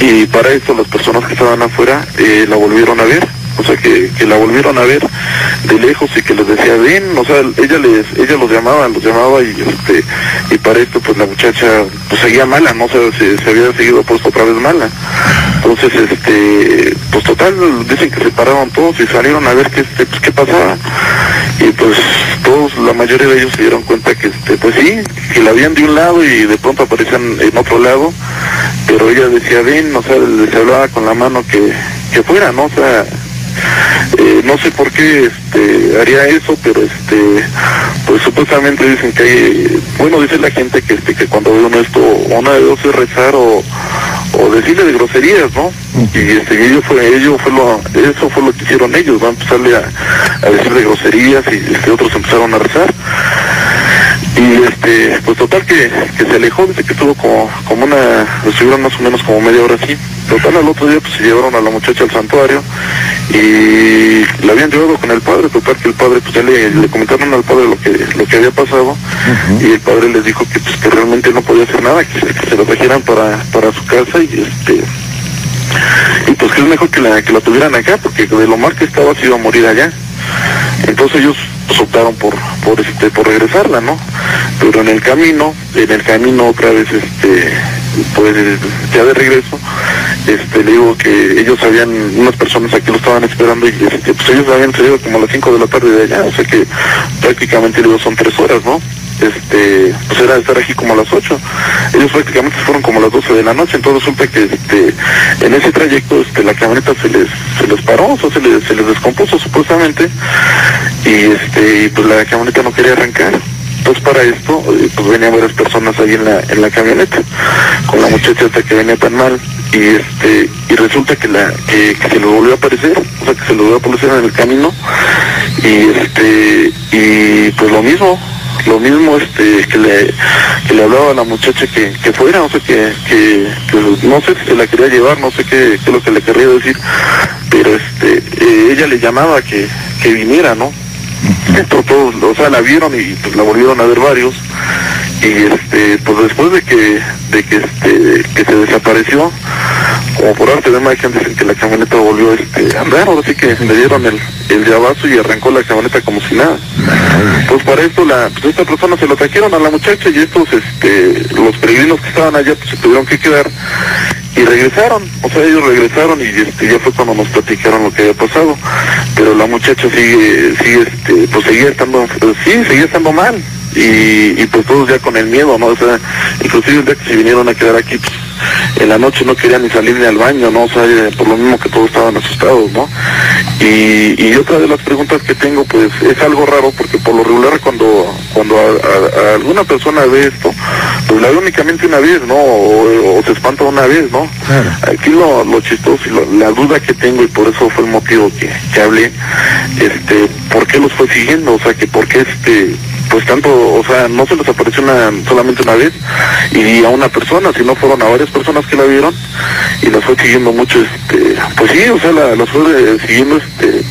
y para esto las personas que estaban afuera eh, la volvieron a ver o sea que, que la volvieron a ver de lejos y que les decía ven o sea ella les ella los llamaba los llamaba y este y para esto pues la muchacha pues seguía mala no o sea, se, se había seguido puesto otra vez mala. Entonces este pues total dicen que se pararon todos y salieron a ver qué este pues qué pasaba. Y pues todos la mayoría de ellos se dieron cuenta que este pues sí que la habían de un lado y de pronto aparecían en otro lado. Pero ella decía ven o sea les hablaba con la mano que que fuera no o sea eh, no sé por qué este, haría eso, pero este, pues supuestamente dicen que hay, bueno, dice la gente que este, que cuando ve uno esto, una de dos es rezar o, o decirle de groserías, ¿no? Y este, ello fue, ello fue lo, eso fue lo que hicieron ellos, van a empezarle a, a decir de groserías y este, otros empezaron a rezar. Y este, pues total que, que se alejó, dice que estuvo como, como una, estuvieron más o menos como media hora así. Total al otro día pues se llevaron a la muchacha al santuario y la habían llevado con el padre, total que el padre pues ya le, le comentaron al padre lo que, lo que había pasado y el padre les dijo que pues que realmente no podía hacer nada, que, se- que se la trajeran para, para su casa y este y pues que es mejor que la, que la tuvieran acá porque de lo mal que estaba se iba a morir allá. Entonces ellos pues, optaron por, por este, por regresarla, ¿no? Pero en el camino, en el camino otra vez, este, pues ya de regreso, este, le digo que ellos habían, unas personas aquí lo estaban esperando y este, pues ellos habían salido como a las 5 de la tarde de allá, o sea que prácticamente le digo son tres horas, ¿no? Este, pues era estar aquí como a las 8. Ellos prácticamente fueron como a las 12 de la noche, entonces resulta que este, en ese trayecto este, la camioneta se les, se les paró, o sea, se les, se les descompuso supuestamente, y este, pues la camioneta no quería arrancar. Entonces para esto, eh, pues venían varias personas ahí en la, en la camioneta, con la muchacha hasta que venía tan mal, y este, y resulta que la, que, que se les volvió a aparecer, o sea que se les volvió a aparecer en el camino, y este, y pues lo mismo, lo mismo este que le que le hablaba a la muchacha que, que fuera, o sea que, que, que no sé si se la quería llevar, no sé qué, qué es lo que le querría decir, pero este eh, ella le llamaba que, que viniera, ¿no? Entonces todos, o sea, la vieron y pues la volvieron a ver varios y este pues después de que de que este que se desapareció como por arte de magia dicen que la camioneta volvió este a andar. Ahora sí que le dieron el, el llavazo y arrancó la camioneta como si nada. Pues para esto la pues esta persona se lo trajeron a la muchacha y estos este los peregrinos que estaban allá pues se tuvieron que quedar y regresaron, o sea ellos regresaron y este ya fue cuando nos platicaron lo que había pasado, pero la muchacha sigue, sigue este, pues seguía estando, sí, seguía estando mal y, y pues todos ya con el miedo, ¿no? O sea, inclusive el día que se vinieron a quedar aquí, pues en la noche no querían ni salir ni al baño, ¿no? O sea, eh, por lo mismo que todos estaban asustados, ¿no? Y, y otra de las preguntas que tengo, pues es algo raro porque por lo regular cuando cuando a, a- a alguna persona ve esto, pues la ve únicamente una vez, ¿no? O, o se espanta una vez, ¿no? Claro. Aquí lo, lo chistoso y lo- la duda que tengo y por eso fue el motivo que, que hablé, este, ¿por qué los fue siguiendo? O sea, que por qué este, pues tanto, o sea, no se les apareció una, solamente una vez y a una persona, sino fueron a varias personas que la vieron y las fue siguiendo mucho, este, pues sí, o sea, la- las fue eh, siguiendo, este,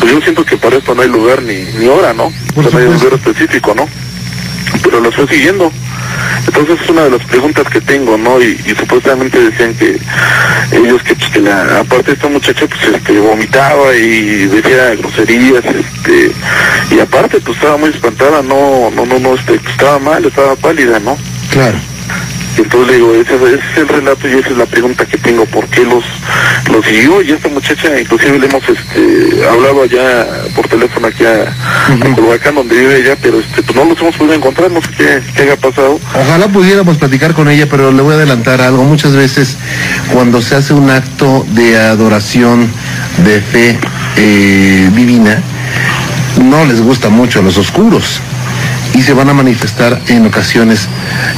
pues yo siento que para esto no hay lugar ni, ni hora, ¿no? O sea, no hay lugar específico, ¿no? Pero las fue siguiendo. Entonces es una de las preguntas que tengo, ¿no? Y, y supuestamente decían que ellos que, pues, que la, aparte esta muchacha pues este vomitaba y decía groserías, este, y aparte pues estaba muy espantada, no, no, no, no, este, pues, estaba mal, estaba pálida, ¿no? Claro. Entonces le digo, ese, ese es el relato y esa es la pregunta que tengo, ¿por qué los, los siguió? Y esta muchacha, inclusive le hemos este, hablado allá por teléfono aquí a, a Culhuacán, donde vive ella, pero este, pues no los hemos podido encontrar, no sé qué, qué haya pasado. Ojalá pudiéramos platicar con ella, pero le voy a adelantar algo. Muchas veces cuando se hace un acto de adoración, de fe eh, divina, no les gusta mucho a los oscuros y se van a manifestar en ocasiones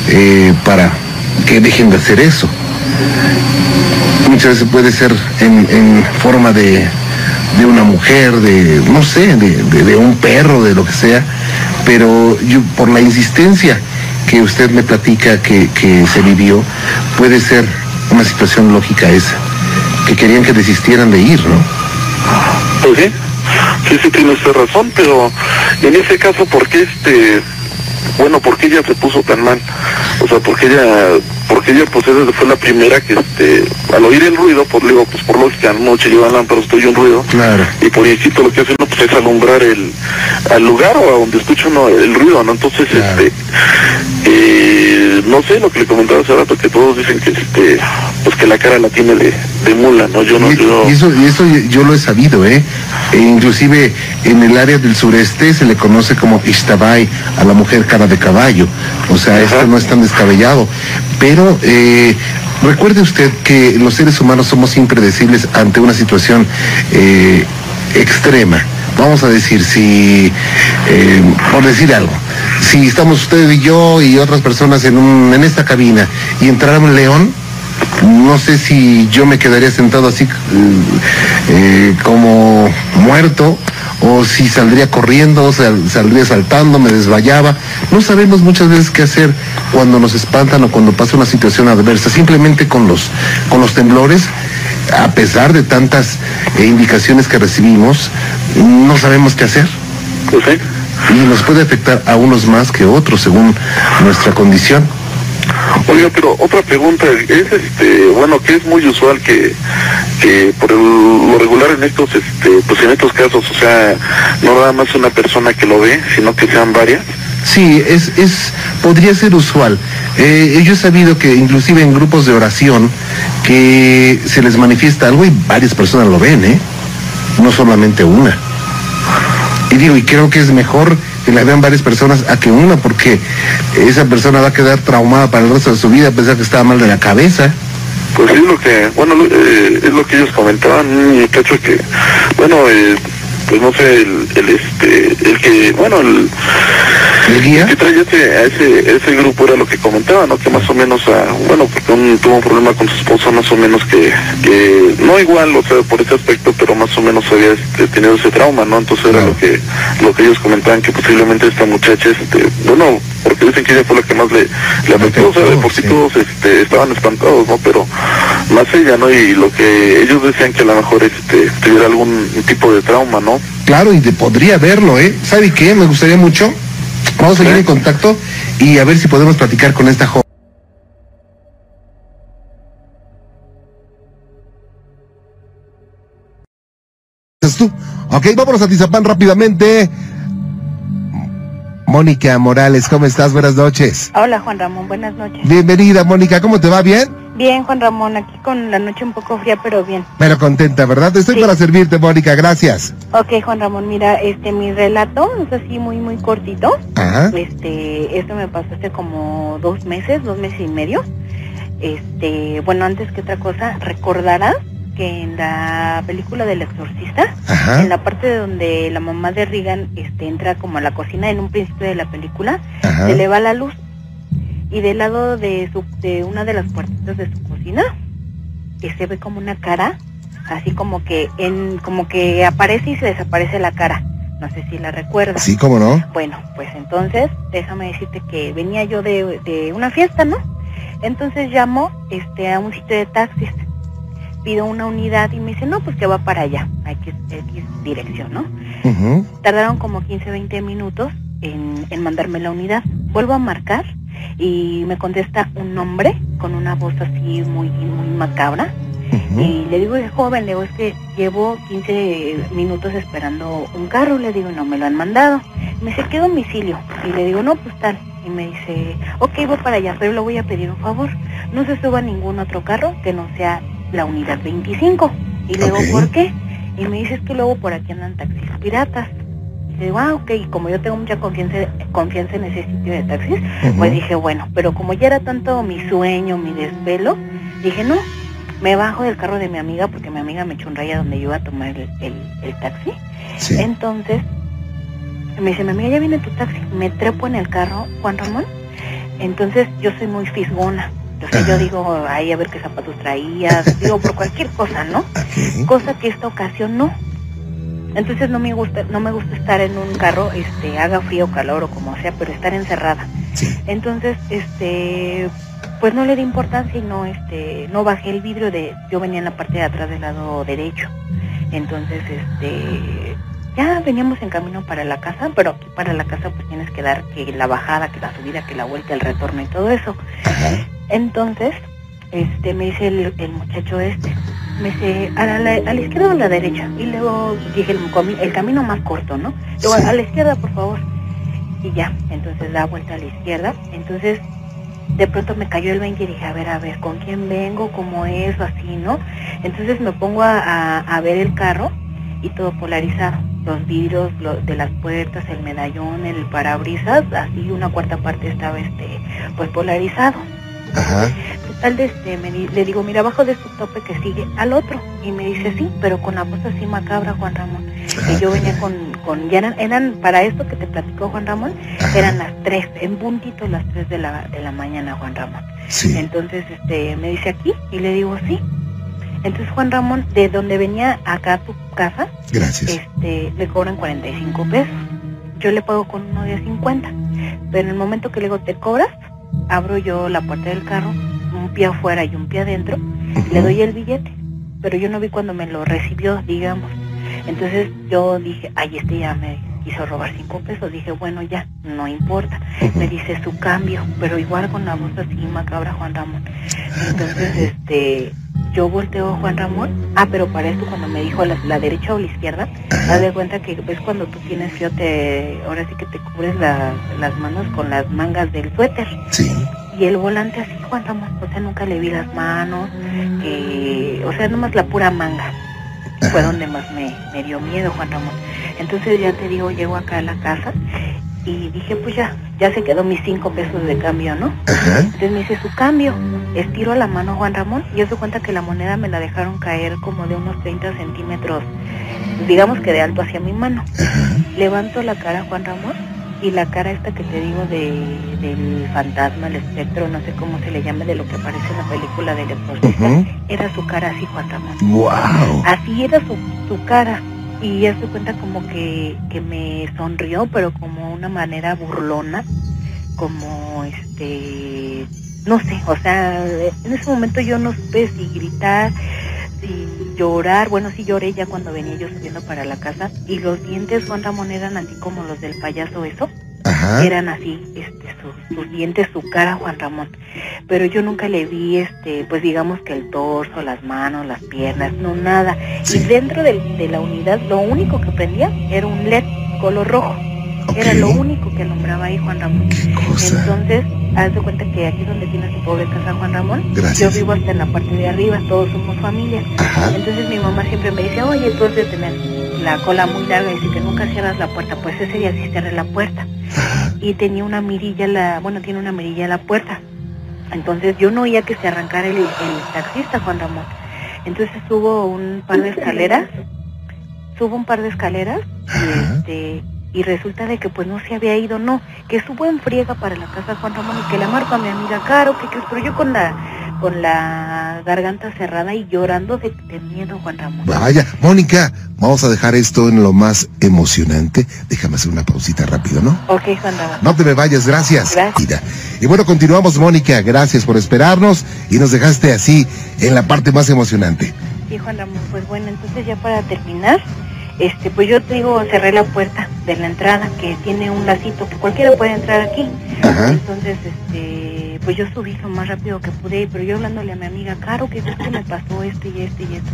eh, para que dejen de hacer eso. Muchas veces puede ser en, forma de, de una mujer, de, no sé, de, de- un perro, de lo que sea, pero yo, por la insistencia que usted me platica que, que se vivió, puede ser una situación lógica esa, que querían que desistieran de ir, ¿no? Pues sí, sí, sí tiene usted razón, pero en ese caso, ¿por qué este, bueno, por qué ella se puso tan mal? O sea, porque ella, porque ella pues esa fue la primera que este, al oír el ruido, pues digo, pues por lógica, noche llevan lámparas, estoy un ruido, Claro. y por instinto lo que hace uno pues es alumbrar el, al lugar o a donde escucha uno el ruido, ¿no? Entonces, Claro. este, eh, no sé lo que le comentaba hace rato, que todos dicen que este, pues que la cara la tiene de, de mula, ¿no? Yo no, Y, yo, y eso, y eso yo lo he sabido, ¿eh? E inclusive en el área del sureste se le conoce como Ishtabai a la mujer cara de caballo. O sea, Ajá. esto no es tan descabellado. Pero eh, recuerde usted que los seres humanos somos impredecibles ante una situación eh, extrema. Vamos a decir, si, eh, por decir algo, si estamos usted y yo y otras personas en, en esta cabina y entrara un león, no sé si yo me quedaría sentado así eh, como muerto o si saldría corriendo, saldría saltando, me desvayaba. No sabemos muchas veces qué hacer cuando nos espantan o cuando pasa una situación adversa. Simplemente con los, con los temblores, a pesar de tantas eh, indicaciones que recibimos, no sabemos qué hacer. sí. Y nos puede afectar a unos más que otros según nuestra condición. Oiga, pero otra pregunta, es este, bueno, que es muy usual que, que por el- lo regular en estos, este, pues en estos casos, o sea, no nada más una persona que lo ve, sino que sean varias. Sí, es, es, podría ser usual. Eh, yo he sabido que inclusive en grupos de oración que se les manifiesta algo y varias personas lo ven, ¿eh? No solamente una. Y digo, y creo que es mejor que la vean varias personas a que una, porque esa persona va a quedar traumada para el resto de su vida, a pesar que estaba mal de la cabeza. Pues es lo que, bueno, eh, es lo que ellos comentaban, un muchacho que, bueno, eh, pues no sé, el, el este, el que, bueno, el, ¿El guía? que traía ese, a ese, ese grupo era lo que comentaba, ¿no? Que más o menos, ah, bueno, porque un- tuvo un problema con su esposa, más o menos que, que, no igual, o sea, por ese aspecto, pero más o menos había este, tenido ese trauma, ¿no? Entonces era lo que, lo que ellos comentaban, que posiblemente esta muchacha, este, bueno, porque dicen que ella fue la que más le, le afectó, o sea, de por sí sí. todos este, estaban espantados, ¿no? Pero más ella, ¿no? Y lo que ellos decían que a lo mejor este, tuviera algún tipo de trauma, ¿no? Claro, y de, podría verlo, ¿eh? ¿Sabe qué? Me gustaría mucho. Vamos a seguir en contacto y a ver si podemos platicar con esta joven. ¿Es tú? Ok, vámonos a Tizapán rápidamente. Mónica Morales, ¿cómo estás? Buenas noches. Hola Juan Ramón, buenas noches. Bienvenida, Mónica, ¿cómo te va? ¿Bien? Bien Juan Ramón, aquí con la noche un poco fría, pero bien. Pero contenta, ¿verdad? Estoy Sí. para servirte, Mónica, gracias. Ok Juan Ramón, mira, este mi relato es así muy muy cortito. Ajá. Este, esto me pasó hace como dos meses, dos meses y medio. Este, bueno, antes que otra cosa, recordarás que en la película del exorcista, Ajá. en la parte donde la mamá de Regan este, entra como a la cocina en un principio de la película, Ajá. se le va la luz y del lado de su de una de las puertitas de su cocina que se ve como una cara así como que en como que aparece y se desaparece la cara. No sé si la recuerdas Sí, ¿cómo no? bueno pues entonces déjame decirte que venía yo de, de una fiesta no entonces llamo este a un sitio de taxis pido una unidad y me dice no pues que va para allá X, X dirección no tardaron como 15, 20 minutos en, en mandarme la unidad. Vuelvo a marcar y me contesta un hombre con una voz así muy, muy macabra. Y le digo, joven, le digo, es que llevo 15 minutos esperando un carro. Le digo, no me lo han mandado. Me dice, ¿qué domicilio? Y le digo, no, pues tal. Y me dice, ok, voy para allá, pero le voy a pedir un favor. No se suba ningún otro carro que no sea la unidad 25. Y le digo, ¿por qué? Y me dice, es que luego por aquí andan taxis piratas. Y digo, ah, ok, y como yo tengo mucha confianza, confianza en ese sitio de taxis, pues dije, bueno, pero como ya era tanto mi sueño, mi desvelo, dije, no, me bajo del carro de mi amiga porque mi amiga me echó un raya donde yo iba a tomar el, el- el taxi. Sí. Entonces, me dice, mi amiga, ya viene tu taxi. Me trepo en el carro, Juan Ramón. Entonces, yo soy muy fisgona. Entonces, yo digo, ay, a ver qué zapatos traías. digo, por cualquier cosa, ¿no? Cosa que esta ocasión no. Entonces, no me gusta no me gusta estar en un carro, este, haga frío, calor o como sea, pero estar encerrada. Sí. Entonces, este, pues no le di importancia y no este no bajé el vidrio de yo venía en la parte de atrás del lado derecho entonces este ya veníamos en camino para la casa pero aquí para la casa pues tienes que dar que la bajada que la subida que la vuelta el retorno y todo eso Ajá. entonces este me dice el, el muchacho este me dice a la, a la izquierda o a la derecha y luego dije el, comi- el camino más corto no luego Sí. a la izquierda por favor y ya entonces da vuelta a la izquierda entonces de pronto me cayó el 20 y dije, a ver, a ver, ¿con quién vengo? ¿Cómo es? O así, ¿no? Entonces me pongo a, a- a ver el carro y todo polarizado. Los vidrios lo- de las puertas, el medallón, el parabrisas, así una cuarta parte estaba este, pues polarizado. Ajá. Total, de este, me di- le digo, mira, abajo de este tope que sigue al otro. Y me dice, sí, pero con la voz así macabra, Juan Ramón. Que yo venía con, con ya eran, eran, para esto que te platicó Juan Ramón, Ajá. eran las tres, en puntito las tres de la, de la mañana, Juan Ramón. Sí. Entonces, este, me dice aquí, y le digo, sí. Entonces Juan Ramón, de donde venía acá a tu casa, Gracias. este, le cobran 45 pesos. Yo le pago con uno de 50. Pero en el momento que le digo, ¿te cobras? Abro yo la puerta del carro, un pie afuera y un pie adentro, le doy el billete. Pero yo no vi cuando me lo recibió, digamos. Entonces yo dije, ay, este ya me quiso robar cinco pesos. Dije, bueno, ya, no importa. Me dice su cambio, pero igual con la voz así macabra Juan Ramón. Entonces, este, yo volteo a Juan Ramón. Ah, pero para esto cuando me dijo la, la derecha o la izquierda, haz de cuenta que ves cuando tú tienes frío, te, ahora sí que te cubres la- las manos con las mangas del suéter. Sí. Y el volante así, Juan Ramón, o sea, nunca le vi las manos, que, o sea, nomás la pura manga. Fue donde más me, me dio miedo, Juan Ramón. Entonces ya te digo, llego acá a la casa y dije, pues ya, ya se quedó mis cinco pesos de cambio, ¿no? Ajá. Entonces me dice su cambio, estiro la mano Juan Ramón y yo se cuenta que la moneda me la dejaron caer como de unos 30 centímetros, digamos que de alto hacia mi mano. Ajá. Levanto la cara Juan Ramón y la cara esta que te digo de, del fantasma, el espectro, no sé cómo se le llame, de lo que aparece en la película del exorcista, era su cara así Juan Ramón. Wow. Así era su, su cara. Y ya se cuenta como que, que me sonrió, pero como una manera burlona, como este, no sé, o sea, en ese momento yo no supe si gritar, si llorar, bueno, sí lloré ya cuando venía yo subiendo para la casa, y los dientes Juan Ramón eran así como los del payaso eso, Ajá. eran así, este, sus, sus dientes, su cara, Juan Ramón. Pero yo nunca le vi, este, pues digamos que el torso, las manos, las piernas, no nada. Sí. Y dentro del- de, la unidad, lo único que prendía era un LED color rojo. Era lo único que alumbraba ahí Juan Ramón. Cosa. Entonces, haz de cuenta que aquí donde tiene su pobre casa Juan Ramón, Gracias. yo vivo hasta en la parte de arriba, todos somos familia. Ajá. Entonces mi mamá siempre me dice, oye, tú de tener la cola muy larga y si que nunca cierras la puerta, pues ese día sí cerré la puerta. Y tenía una mirilla, la, bueno, tiene una mirilla a la puerta. Entonces yo no oía que se arrancara el, el taxista, Juan Ramón. Entonces subo un par de escaleras, subo un par de escaleras y Ajá. este y resulta de que pues no se había ido, no, que subo en friega para la casa de Juan Ramón y que le marco a mi amiga Caro, que, que pero yo con la con la garganta cerrada y llorando de, de miedo, Juan Ramón. Vaya, Mónica, vamos a dejar esto en lo más emocionante. Déjame hacer una pausita rápido, ¿no? Ok, Juan Ramón. No te me vayas, gracias. Gracias. Y bueno, continuamos, Mónica. Gracias por esperarnos y nos dejaste así en la parte más emocionante. Sí, Juan Ramón, pues bueno, entonces ya para terminar, este, pues yo te digo, cerré la puerta de la entrada que tiene un lacito que cualquiera puede entrar aquí. Ajá. Entonces, este, pues yo subí lo más rápido que pude, pero yo hablándole a mi amiga, Caro, que es que me pasó esto y esto y esto.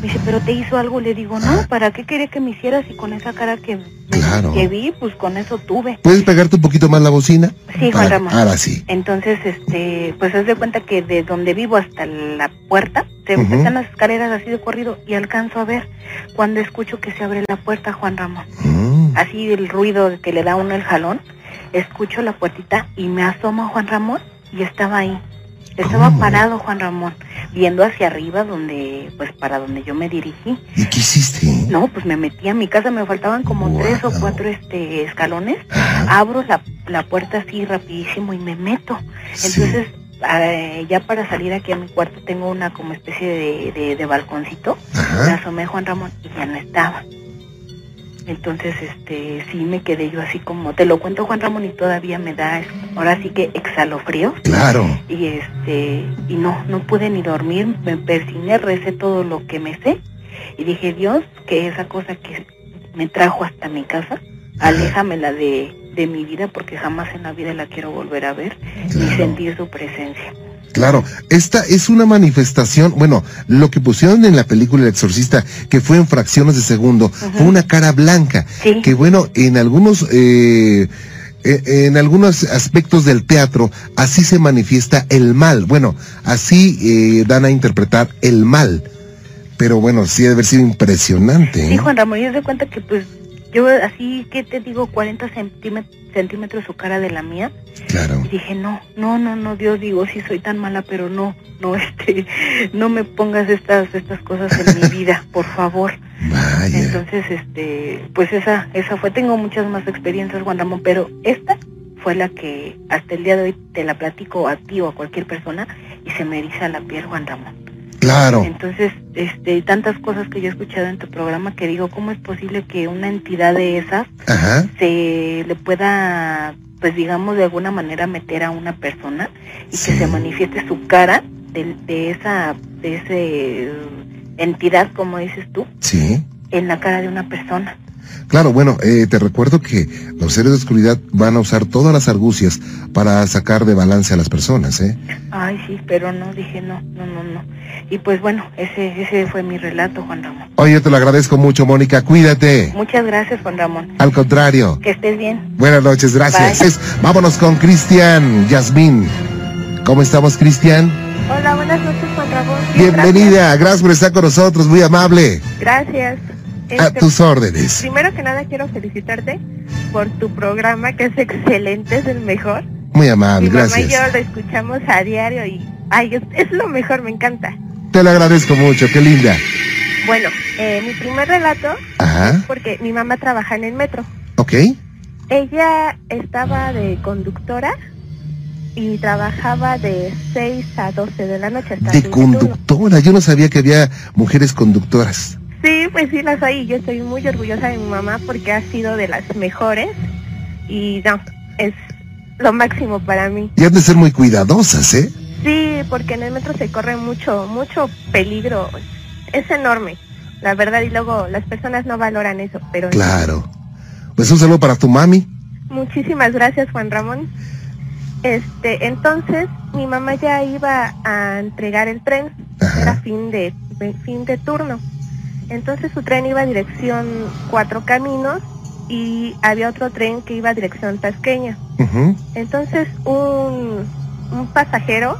Me dice, pero te hizo algo, le digo, no, ¿para qué quería que me hicieras? Y con esa cara que, Claro. que vi, pues con eso tuve. ¿Puedes pegarte un poquito más la bocina? Sí, Juan Ramón. Ahora sí. Entonces, este, pues haz de cuenta que de donde vivo hasta la puerta, se están las escaleras así de corrido y alcanzo a ver cuando escucho que se abre la puerta, Juan Ramón. Mm. Así el ruido que le da uno el jalón, escucho la puertita y me asomo a Juan Ramón y estaba ahí. Estaba ¿Cómo? parado Juan Ramón, viendo hacia arriba donde, pues para donde yo me dirigí. ¿Y qué hiciste? No, pues me metí a mi casa, me faltaban como tres o cuatro este escalones Ajá. abro la, la puerta así rapidísimo y me meto. Sí. Entonces, eh, ya para salir aquí a mi cuarto tengo una como especie de, de, de balconcito. Me Ajá. asomé Juan Ramón y ya no estaba. Entonces, este, sí me quedé yo así como, te lo cuento Juan Ramón y todavía me da, ahora sí que exhalofrío. Claro. Y este, y no, no pude ni dormir, me persigné, recé todo lo que me sé y dije, Dios, que esa cosa que me trajo hasta mi casa, aléjamela de, de mi vida porque jamás en la vida la quiero volver a ver ni Claro. sentir su presencia. Claro, esta es una manifestación, bueno, lo que pusieron en la película El Exorcista, que fue en fracciones de segundo, fue una cara blanca, Sí. que bueno, en algunos, eh, eh, en algunos aspectos del teatro, así se manifiesta el mal, bueno, así eh, dan a interpretar el mal, pero bueno, sí debe haber sido impresionante. Sí, ¿eh? Juan Ramón, yo se cuenta que pues yo así, que te digo? 40 centímetros, centímetros su cara de la mía. Claro, Y dije, no, no, no, no, Dios, digo, sí soy tan mala, pero no, no, este, no me pongas estas, estas cosas en mi vida, por favor. vaya, Entonces, este, pues esa, esa fue, tengo muchas más experiencias, Juan Ramón, pero esta fue la que hasta el día de hoy te la platico a ti o a cualquier persona y se me eriza la piel, Juan Ramón. Claro, Entonces, este, tantas cosas que yo he escuchado en tu programa que digo, ¿cómo es posible que una entidad de esas ajá, se le pueda, pues digamos, de alguna manera meter a una persona y Sí. que se manifieste su cara de, de esa, de ese entidad, como dices tú, sí. en la cara de una persona? Claro, bueno, eh, te recuerdo que los seres de oscuridad van a usar todas las argucias para sacar de balance a las personas, ¿eh? Ay, sí, pero no, dije no, no, no, no. Y pues bueno, ese, ese fue mi relato, Juan Ramón. Oye, yo te lo agradezco mucho, Mónica, cuídate. Muchas gracias, Juan Ramón. Al contrario. Que estés bien. Buenas noches, gracias. Es- vámonos con Cristian, Yasmín. ¿Cómo estamos, Cristian? Hola, buenas noches, Juan Ramón. Bienvenida, gracias por estar con nosotros, muy amable. Gracias. A Este, tus órdenes. Primero que nada quiero felicitarte por tu programa que es excelente, es el mejor. Muy amable, Mi mamá y yo gracias. lo escuchamos a diario y ay, es, es lo mejor, me encanta. Te lo agradezco mucho, qué linda. Bueno, eh, mi primer relato Ajá, porque mi mamá trabaja en el metro. ok. Ella estaba de conductora y trabajaba de 6 a 12 de la noche. hasta De conductora, yo no sabía que había mujeres conductoras. Sí, pues sí las hay. Yo estoy muy orgullosa de mi mamá porque ha sido de las mejores y no, es lo máximo para mí. Y han de ser muy cuidadosas, ¿eh? Sí, porque en el metro se corre mucho, mucho peligro. Es enorme, la verdad, y luego las personas no valoran eso, pero Claro. Pues un saludo para tu mami. muchísimas gracias, Juan Ramón. Este, entonces mi mamá ya iba a entregar el tren, era Ajá. fin de fin de turno. Entonces su tren iba a dirección Cuatro Caminos y había otro tren que iba a dirección Tasqueña. Entonces un, un pasajero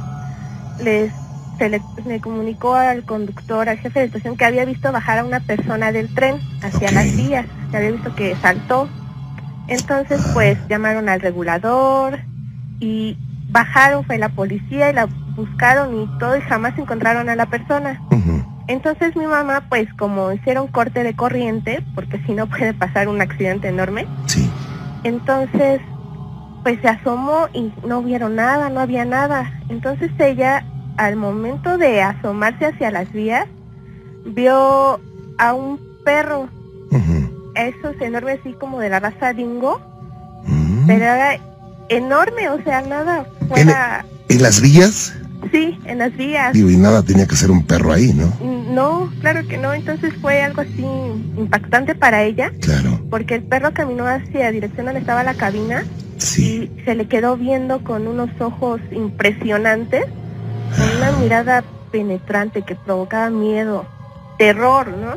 les se le, le comunicó al conductor, al jefe de estación, que había visto bajar a una persona del tren hacia las vías, que había visto que saltó. Entonces, pues llamaron al regulador y bajaron, fue la policía y la buscaron y todo y jamás encontraron a la persona. Entonces mi mamá, pues como hicieron corte de corriente, porque si no puede pasar un accidente enorme, Sí. entonces, pues se asomó y no vieron nada, no había nada. Entonces ella, al momento de asomarse hacia las vías, vio a un perro, ujú, esos enormes así como de la raza dingo, pero era enorme, o sea, nada fuera... ¿En las villas? Sí, en las vías. Digo, y nada tenía que ser un perro ahí, ¿no? No, claro que no. Entonces fue algo así impactante para ella, Claro, porque el perro caminó hacia dirección donde estaba la cabina sí. y se le quedó viendo con unos ojos impresionantes, con una mirada penetrante que provocaba miedo, terror, ¿no?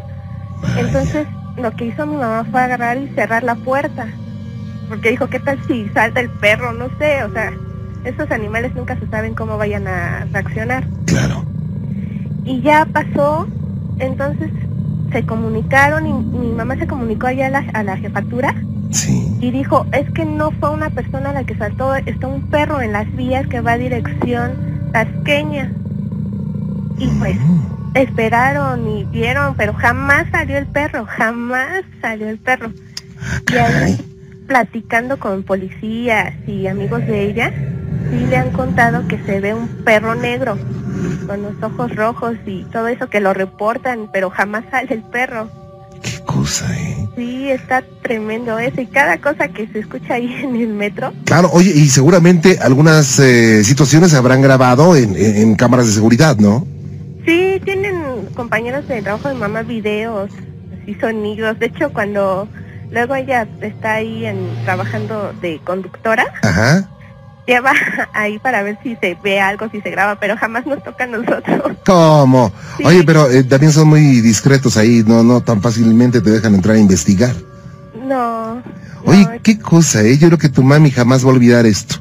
Entonces lo que hizo mi mamá fue agarrar y cerrar la puerta, porque dijo, ¿qué tal si salta el perro? No sé, o sea, estos animales nunca se saben cómo vayan a reaccionar. Claro. Y ya pasó, entonces se comunicaron y mi mamá se comunicó allá a la, a la jefatura Sí. y dijo, es que no fue una persona la que saltó, está un perro en las vías que va a dirección tasqueña. Y pues Mm. esperaron y vieron, pero jamás salió el perro, jamás salió el perro. Ah, Y ahí, platicando con policías y amigos de ella, sí le han contado que se ve un perro negro con los ojos rojos y todo eso que lo reportan, pero jamás sale el perro. Qué cosa. ¿eh? Sí, está tremendo eso. Y cada cosa que se escucha ahí en el metro. Claro, oye, y seguramente algunas eh, situaciones se habrán grabado en, en- en cámaras de seguridad, ¿no? Sí, tienen compañeros de trabajo de mamá videos, así sonidos. De hecho, cuando luego ella está ahí en, trabajando de conductora, Ajá. Lleva ahí para ver si se ve algo, si se graba, pero jamás nos toca a nosotros. ¿Cómo? Sí. Oye, pero eh, también son muy discretos ahí, no, no tan fácilmente te dejan entrar a investigar. No. Oye, no, qué cosa, ¿eh? Yo creo que tu mami jamás va a olvidar esto.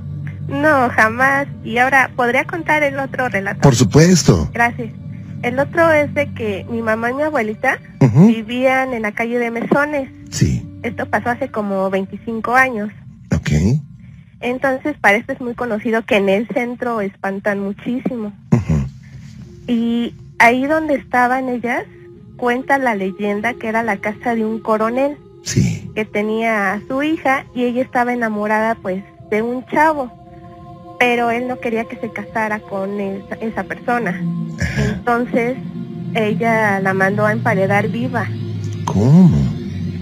No, jamás. Y ahora, ¿podría contar el otro relato? Por supuesto. Gracias. El otro es de que mi mamá y mi abuelita vivían en la calle de Mesones. Sí, Esto pasó hace como 25 años. ok. Entonces, para esto es muy conocido que en el centro espantan muchísimo. Y ahí donde estaban ellas, cuenta la leyenda que era la casa de un coronel Sí, que tenía a su hija y ella estaba enamorada pues de un chavo, pero él no quería que se casara con esa, esa persona. Entonces ella la mandó a emparedar viva. ¿cómo?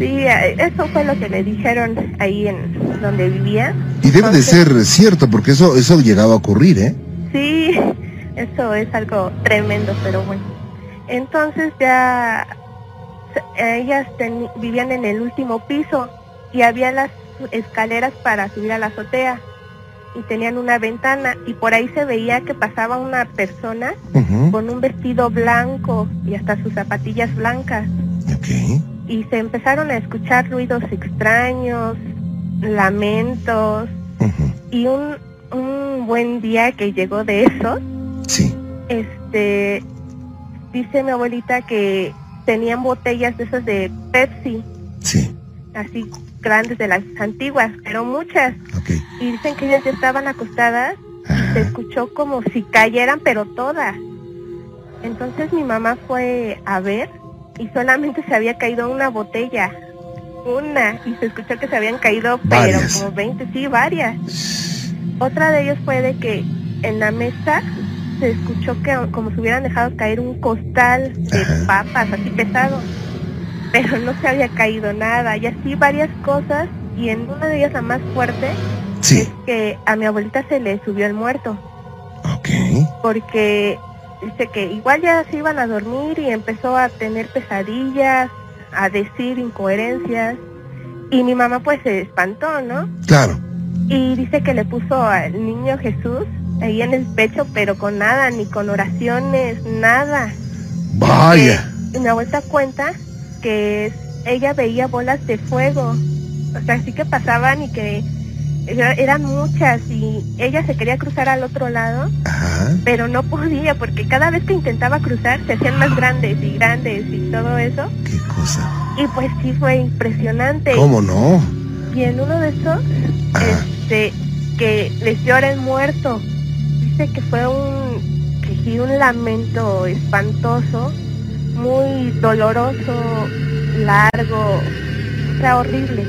Sí, eso fue lo que le dijeron ahí en donde vivía. Y debe de ser cierto, porque eso, eso ha llegado a ocurrir, ¿eh? Sí, eso es algo tremendo, pero bueno. Entonces ya ellas teni- vivían en el último piso y había las escaleras para subir a la azotea y tenían una ventana y por ahí se veía que pasaba una persona con un vestido blanco y hasta sus zapatillas blancas Ok. Y se empezaron a escuchar ruidos extraños, lamentos y un, un buen día que llegó de esos Sí. este dice mi abuelita que tenían botellas de esas de Pepsi Sí. así grandes de las antiguas pero muchas y dicen que ellas ya estaban acostadas se Ajá. escuchó como si cayeran pero todas entonces mi mamá fue a ver y solamente se había caído una botella una y se escuchó que se habían caído pero como 20 sí varias otra de ellos fue de que en la mesa se escuchó que como si hubieran dejado caer un costal de Ajá. papas así pesado, pero no se había caído nada y así varias cosas y en una de ellas la más fuerte Sí. es que a mi abuelita se le subió el muerto Ok. porque dice que igual ya se iban a dormir y empezó a tener pesadillas, a decir incoherencias y mi mamá pues se espantó, ¿no? Claro. Y dice que le puso al niño Jesús ahí en el pecho, pero con nada, ni con oraciones, nada. Vaya. Que mi abuelita cuenta que ella veía bolas de fuego, o sea, sí que pasaban y que eran muchas y ella se quería cruzar al otro lado, Ajá. pero no podía porque cada vez que intentaba cruzar se hacían más grandes y grandes y todo eso. Qué cosa. Y pues sí fue impresionante. ¿Cómo no? Y en uno de esos, Ajá. este, que les llora el muerto. Dice que fue un, que sí, un lamento espantoso, muy doloroso, largo, o sea, horrible.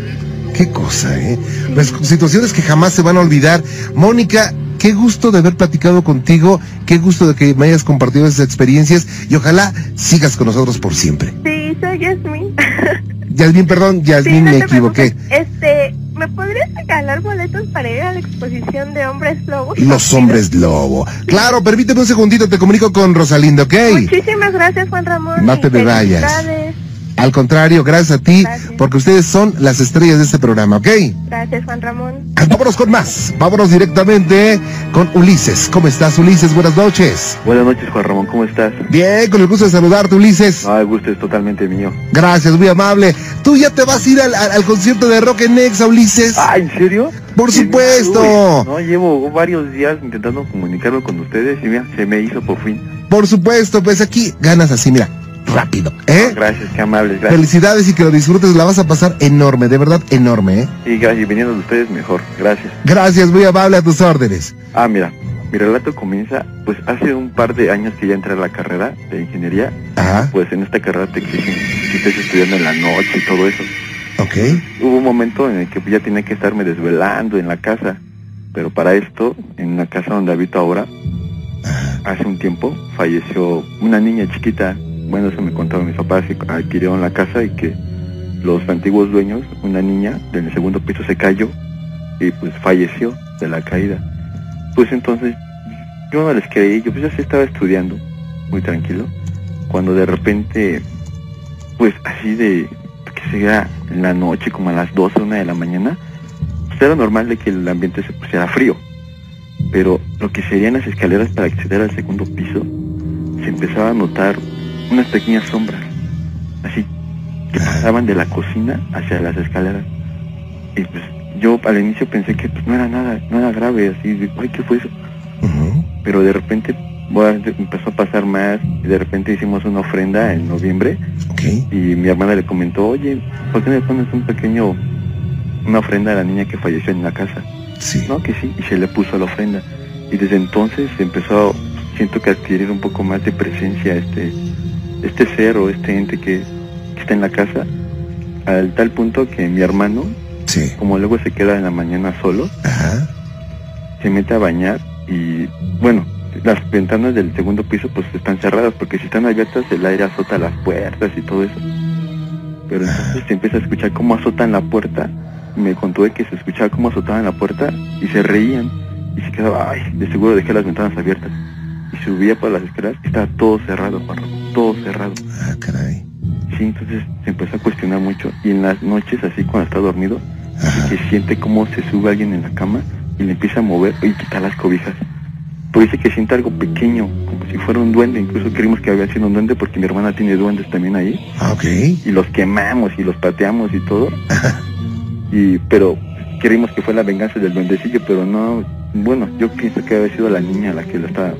Qué cosa, ¿eh? Las situaciones que jamás se van a olvidar. Mónica, qué gusto de haber platicado contigo, qué gusto de que me hayas compartido esas experiencias y ojalá sigas con nosotros por siempre. Sí, soy Yasmin. Yasmin, perdón, Sí, Yasmin, no me equivoqué. Este, ¿me podrías regalar boletos para ir a la exposición de hombres lobos? Los hombres lobo. Claro, permíteme un segundito, te comunico con Rosalinda, ¿ok? Muchísimas gracias, Juan Ramón. No te me vayas. Al contrario, gracias a ti, Gracias. porque ustedes son las estrellas de este programa, ¿ok? Gracias, Juan Ramón. Ah, Vámonos con más. Vámonos directamente con Ulises. ¿Cómo estás, Ulises? Buenas noches. Buenas noches, Juan Ramón, ¿cómo estás? Bien, con el gusto de saludarte, Ulises. No, el gusto es totalmente mío. Gracias, muy amable. ¿Tú ya te vas a ir al, al- al concierto de Rock en Nexa, Ulises? Ah, ¿en serio? Por supuesto. No, llevo varios días intentando comunicarlo con ustedes y mira, se me hizo por fin. Por supuesto, pues aquí ganas así, mira, rápido, ¿eh? Gracias, qué amables, gracias. Felicidades y que lo disfrutes, la vas a pasar enorme, de verdad enorme, ¿eh? Y gracias, y viniendo de ustedes mejor, gracias. Gracias, muy amable a tus órdenes. Ah, mira, mi relato comienza, pues hace un par de años que ya entré a la carrera de ingeniería, Ajá, pues en esta carrera te exigen que estés estudiando en la noche y todo eso. ok. Hubo un momento en el que ya tenía que estarme desvelando en la casa, pero para esto, en la casa donde habito ahora, hace un tiempo falleció una niña chiquita. Bueno, eso me contaron mis papás que adquirieron la casa y que los antiguos dueños, una niña del segundo piso se cayó y pues falleció de la caída. Pues entonces yo no les creí, yo pues ya sí estaba estudiando, muy tranquilo, cuando de repente, pues así de, que sea en la noche, como a las 12, una de la mañana, pues era normal de que el ambiente se pusiera frío, pero lo que serían las escaleras para acceder al segundo piso, se empezaba a notar unas pequeñas sombras, así, que pasaban de la cocina hacia las escaleras. Y pues yo al inicio pensé que pues, no era nada, no era grave, así, de, ay, ¿qué fue eso? Pero de repente bueno, empezó a pasar más, y de repente hicimos una ofrenda en noviembre y mi hermana le comentó, oye, ¿por qué me pones un pequeño, una ofrenda a la niña que falleció en la casa? Sí. No, que sí, y se le puso la ofrenda. Y desde entonces empezó, siento que adquirir un poco más de presencia este, este ser o este ente que, que está en la casa, al tal punto que mi hermano, Sí. como luego se queda en la mañana solo, Ajá. se mete a bañar y bueno, las ventanas del segundo piso pues están cerradas porque si están abiertas el aire azota las puertas y todo eso. Pero entonces se empieza a escuchar cómo azotan la puerta. Me contó de que se escuchaba cómo azotaban la puerta y se reían y se quedaba, ay, de seguro dejé las ventanas abiertas. Y subía por las escaleras y estaba todo cerrado, Ramón, todo cerrado. Ah, caray. Sí, entonces se empezó a cuestionar mucho y en las noches así cuando está dormido, Ajá. que siente cómo se sube alguien en la cama y le empieza a mover y quitar las cobijas. Pero dice que siente algo pequeño, como si fuera un duende, incluso creímos que había sido un duende porque mi hermana tiene duendes también ahí, Ah, ok. y los quemamos y los pateamos y todo, Ajá. y pero creímos que fue la venganza del duendecillo, pero no, bueno, yo pienso que había sido la niña la que lo pues,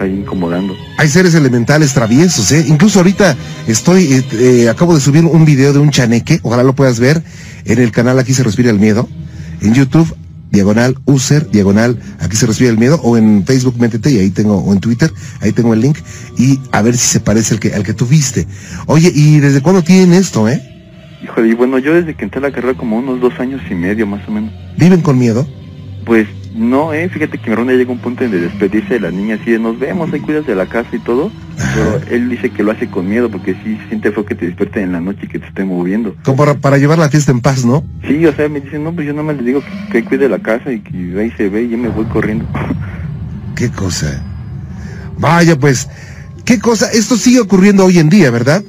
ahí incomodando. Hay seres elementales traviesos, ¿eh? Incluso ahorita estoy, eh, eh, acabo de subir un video de un chaneque, ojalá lo puedas ver en el canal Aquí se respira el miedo, en YouTube, diagonal user, diagonal Aquí se respira el miedo, o en Facebook métete y ahí tengo, o en Twitter, ahí tengo el link, y a ver si se parece al que, al que tú viste. Oye, ¿y desde cuándo tienen esto, eh? Híjole, y bueno, yo desde que entré a la carrera como unos dos años y medio más o menos. ¿Viven con miedo? Pues no, eh, fíjate que mi hermano llega a un punto en de despedirse de la niña así de nos vemos, ahí cuidas de la casa y todo, pero él dice que lo hace con miedo porque sí siente feo que te despierten en la noche y que te esté moviendo. Como para, para llevar la fiesta en paz, ¿no? Sí, o sea, me dicen, no, pues yo nomás le digo que, que cuide la casa y que ahí se ve y yo me voy corriendo. Qué cosa. Vaya, pues, qué cosa. Esto sigue ocurriendo hoy en día, ¿verdad?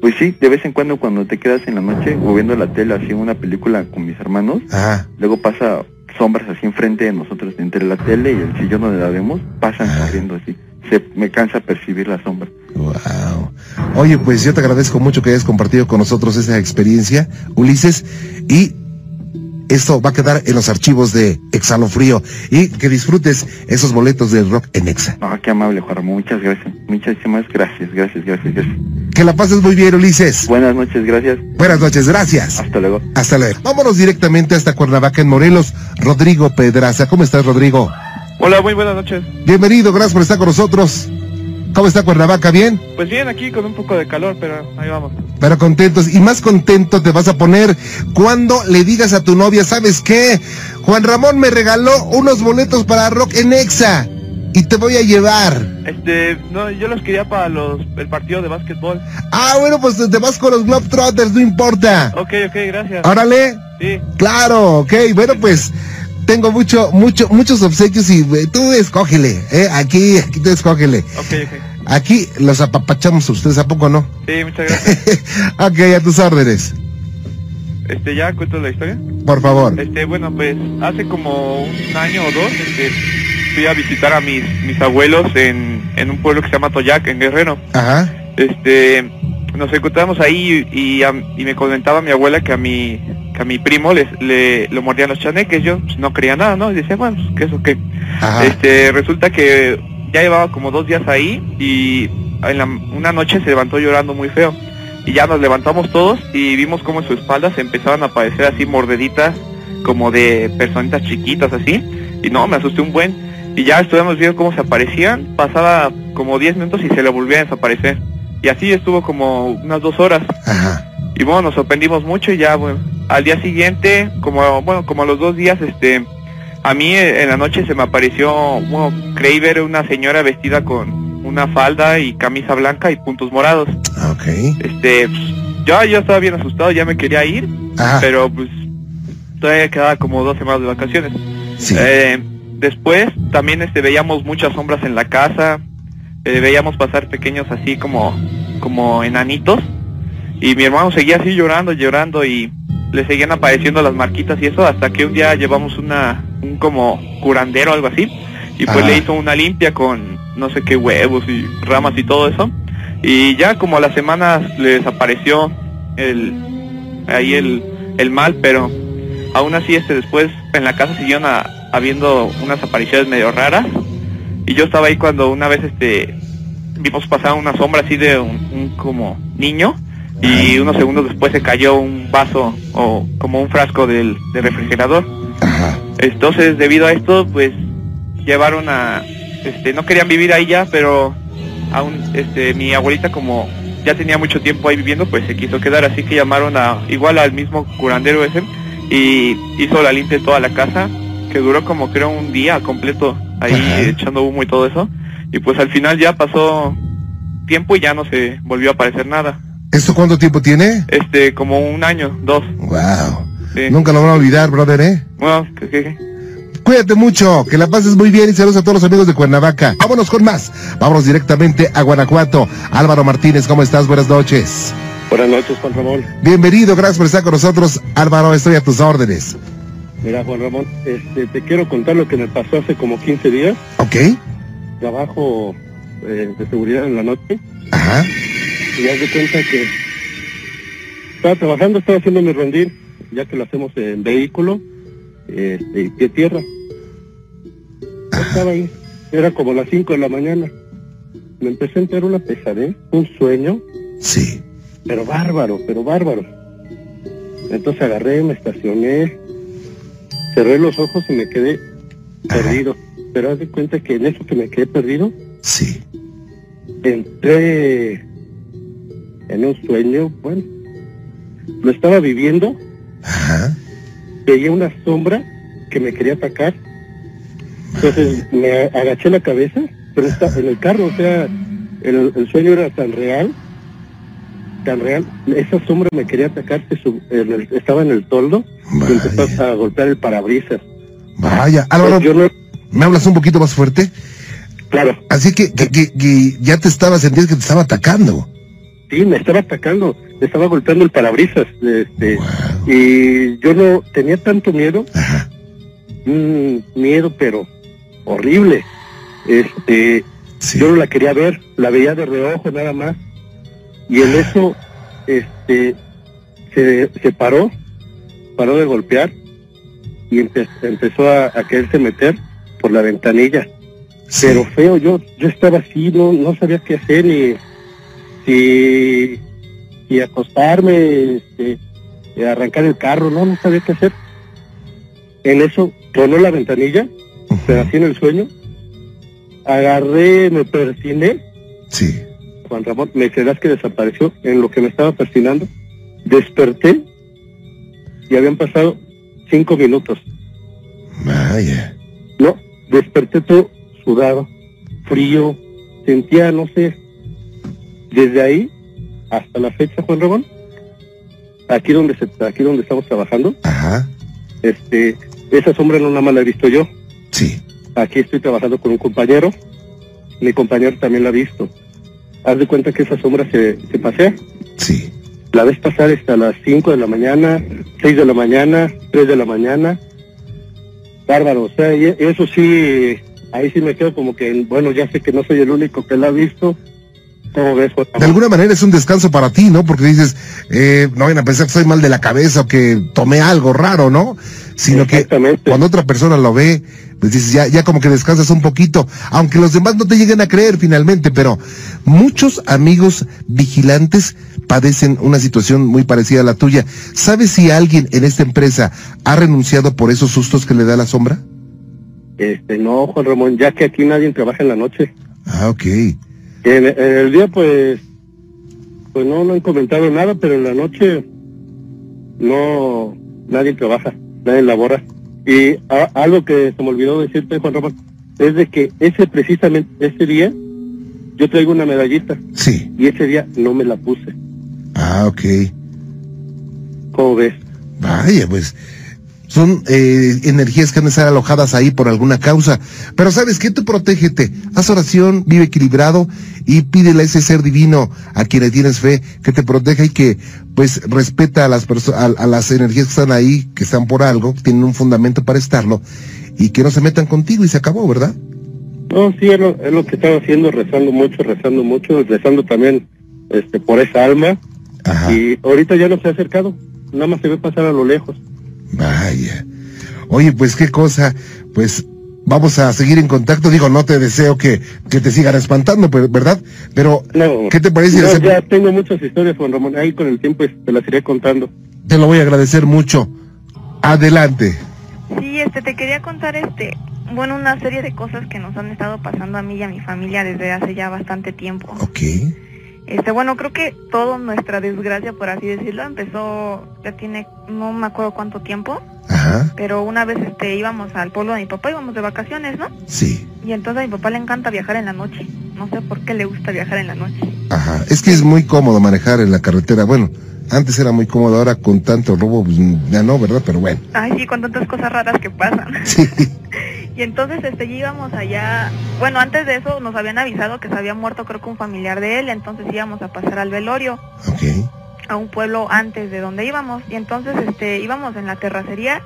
Pues sí, de vez en cuando cuando te quedas en la noche o viendo la tele así una película con mis hermanos, Ajá. luego pasa sombras así enfrente de nosotros, entre la tele y el sillón donde la vemos, pasan corriendo así. Se me cansa percibir la sombra. Wow. Oye, pues yo te agradezco mucho que hayas compartido con nosotros esa experiencia, Ulises, y esto va a quedar en los archivos de Exhalofrío y que disfrutes esos boletos del rock en Exa. Ah, qué amable, Juan Ramón. Muchas gracias. Muchísimas gracias, gracias, gracias, gracias. Que la pases muy bien, Ulises. Buenas noches, gracias. Buenas noches, gracias. Hasta luego. Hasta luego. Vámonos directamente hasta Cuernavaca en Morelos. Rodrigo Pedraza. ¿Cómo estás, Rodrigo? Hola, muy buenas noches. Bienvenido, gracias por estar con nosotros. ¿Cómo está Cuernavaca? ¿Bien? Pues bien, aquí con un poco de calor, pero ahí vamos. Pero contentos y más contento te vas a poner cuando le digas a tu novia, ¿sabes qué? Juan Ramón me regaló unos boletos para rock en Exa y te voy a llevar. Este, no, yo los quería para los, el partido de básquetbol. Ah, bueno, pues te vas con los Globetrotters, no importa. Ok, ok, gracias. Órale. Sí. Claro, ok, bueno, pues tengo mucho, mucho, muchos obsequios y eh, tú escógele, eh, aquí, aquí tú escógele. Aquí los apapachamos ustedes, ¿a poco no? Sí, muchas gracias. ok, a tus órdenes, Este, ya cuento la historia. por favor. Este, bueno, pues hace como un año o dos, este, fui a visitar a mis, mis abuelos en, en un pueblo que se llama Toyac, en Guerrero. Ajá, Este, nos encontramos ahí y, a- y me comentaba mi abuela que a mi, que a mi primo les, le, lo mordían los chaneques. Yo pues, no creía nada, ¿no? Y decía, bueno, pues, ¿qué eso qué? ajá. Este, resulta que ya llevaba como dos días ahí y en la- una noche se levantó llorando muy feo. Y ya nos levantamos todos y vimos como en su espalda se empezaban a aparecer así mordeditas como de personitas chiquitas así. Y no, me asusté un buen. Y ya estuvimos viendo cómo se aparecían. Pasaba como 10 minutos y se le volvía a desaparecer. Y así estuvo como unas dos horas. Ajá. Y bueno, nos sorprendimos mucho y ya, bueno, al día siguiente, como, bueno, como a los dos días, este, a mí eh, en la noche se me apareció, bueno, creí ver una señora vestida con una falda y camisa blanca y puntos morados. Ah, Ok. Este, yo ya estaba bien asustado, ya me quería ir, Ajá. pero pues todavía quedaba como dos semanas de vacaciones. Sí. Eh, después también este veíamos muchas sombras en la casa, eh, veíamos pasar pequeños así como como enanitos y mi hermano seguía así llorando, llorando y le seguían apareciendo las marquitas y eso hasta que un día llevamos una un como curandero o algo así y pues Ajá. le hizo una limpia con no sé qué huevos y ramas y todo eso. Y ya como a las semanas le desapareció el ahí el, el mal pero aún así este después en la casa siguieron a- habiendo unas apariciones medio raras. Y yo estaba ahí cuando una vez este vimos pasar una sombra así de un, un como niño y unos segundos después se cayó un vaso o como un frasco del, del refrigerador Ajá. entonces debido a esto pues llevaron a este no querían vivir ahí ya pero aún este mi abuelita como ya tenía mucho tiempo ahí viviendo pues se quiso quedar así que llamaron a igual al mismo curandero ese y hizo la limpia de toda la casa que duró como creo un día completo ahí Ajá. echando humo y todo eso y pues al final ya pasó tiempo y ya no se volvió a aparecer nada ¿Esto cuánto tiempo tiene? este como un año dos Wow. sí. Nunca lo van a olvidar, brother, ¿eh? bueno que- que- Cuídate mucho, que la pases muy bien y saludos a todos los amigos de Cuernavaca. Vámonos con más. Vámonos directamente a Guanajuato. Álvaro Martínez, ¿cómo estás? Buenas noches. Buenas noches, Juan Ramón. Bienvenido, gracias por estar con nosotros. Álvaro, estoy a tus órdenes. Mira, Juan Ramón, este, te quiero contar lo que me pasó hace como 15 días. ¿Ok? Trabajo eh, de seguridad en la noche Ajá. Y haz de cuenta que estaba trabajando, estaba haciendo mi rendir, ya que lo hacemos en vehículo este, y pie tierra. Estaba ahí, era como las 5 de la mañana. Me empecé a enterar una pesadez, un sueño, Sí. pero bárbaro, pero bárbaro. Entonces agarré, me estacioné, cerré los ojos y me quedé Ajá. perdido. Pero haz de cuenta que en eso que me quedé perdido, Sí. entré en un sueño, bueno, lo estaba viviendo, Ajá. veía una sombra que me quería atacar. Entonces me agaché la cabeza, pero está en el carro, o sea, el, el sueño era tan real, tan real. Esa sombra me quería atacar, se sub- en el- estaba en el toldo y empezó Vaya. a golpear el parabrisas. Vaya. Álvaro, Yo no, ¿me hablas un poquito más fuerte? claro, Así que, que, que- que ya te estaba, sentías que te estaba atacando. Sí, me estaba atacando, me estaba golpeando el parabrisas. Este, Wow. y yo no tenía tanto miedo, Ajá. mm, miedo, pero horrible. Este, Sí. yo no la quería ver, la veía de reojo nada más. Y en eso, este, se, se paró, paró de golpear y empe- empezó a, a quererse meter por la ventanilla. Sí. Pero feo, yo, yo estaba así, no, no sabía qué hacer, ni si, si acostarme, este, y arrancar el carro, no, no sabía qué hacer. En eso tronó la ventanilla, Ujú. pero así en el sueño. Agarré, me persiné, Sí. Juan Ramón, me creerás que desapareció en lo que me estaba persinando. Desperté y habían pasado cinco minutos. Vaya. No, desperté todo sudado, frío, sentía, no sé, desde ahí hasta la fecha, Juan Ramón, aquí donde se, aquí donde estamos trabajando, Ajá. este, esa sombra no nada más la he visto yo. Sí. Aquí estoy trabajando con un compañero, mi compañero también la ha visto. Haz de cuenta que esa sombra se, se pasea. Sí. La ves pasar hasta las 5 de la mañana, 6 de la mañana, 3 de la mañana. Bárbaro, o sea, y eso sí, ahí sí me quedo como que, bueno, ya sé que no soy el único que la ha visto. ¿Cómo ves? De alguna manera es un descanso para ti, ¿no? Porque dices, eh, no vayan a pensar que estoy mal de la cabeza o que tomé algo raro, ¿no? Sino que cuando otra persona lo ve, pues dices, ya, ya como que descansas un poquito, aunque los demás no te lleguen a creer finalmente, pero muchos amigos vigilantes padecen una situación muy parecida a la tuya. ¿Sabes si alguien en esta empresa ha renunciado por esos sustos que le da la sombra? Este, no, Juan Ramón, ya que aquí nadie trabaja en la noche. Ah, ok. En, en el día, pues, pues no, no han comentado nada, pero en la noche no, nadie trabaja, nadie labora. Y a- algo que se me olvidó decirte, Juan Ramón, es de que ese precisamente, ese día, yo traigo una medallita Sí. y ese día no me la puse. Ah, ok. ¿Cómo ves? Vaya, pues son eh, energías que han de estar alojadas ahí por alguna causa. Pero sabes qué, tú protégete, haz oración, vive equilibrado y pídele a ese ser divino a quien le tienes fe que te proteja y que pues respeta a las a, a las energías que están ahí, que están por algo, tienen un fundamento para estarlo y que no se metan contigo y se acabó, ¿verdad? No, sí, es lo, es lo que estaba haciendo, rezando mucho, rezando mucho, rezando también este por esa alma. Ajá. Y ahorita ya no se ha acercado, nada más se ve pasar a lo lejos. Vaya. Oye, pues qué cosa, pues vamos a seguir en contacto. Digo, no te deseo que, que te sigan espantando, pero- ¿verdad? Pero, No, ¿qué te parece? no, ya tengo muchas historias, Juan Ramón, ahí con el tiempo este, te las iré contando. Te lo voy a agradecer mucho. Adelante. Sí, este, te quería contar, este, bueno, una serie de cosas que nos han estado pasando a mí y a mi familia desde hace ya bastante tiempo. Ok. Este, bueno, creo que toda nuestra desgracia, por así decirlo, empezó, ya tiene, no me acuerdo cuánto tiempo, Ajá. pero una vez, este, íbamos al pueblo de mi papá, íbamos de vacaciones, ¿no? Sí. Y entonces a mi papá le encanta viajar en la noche. No sé por qué le gusta viajar en la noche. Ajá. Es que es muy cómodo manejar en la carretera. Bueno, antes era muy cómodo, ahora con tanto robo, pues, ya no, ¿verdad? Pero bueno. Ay, sí, con tantas cosas raras que pasan. Sí. Y entonces este íbamos allá, bueno, antes de eso nos habían avisado que se había muerto creo que un familiar de él, entonces íbamos a pasar al velorio. A un pueblo antes de donde íbamos y entonces este íbamos en la terracería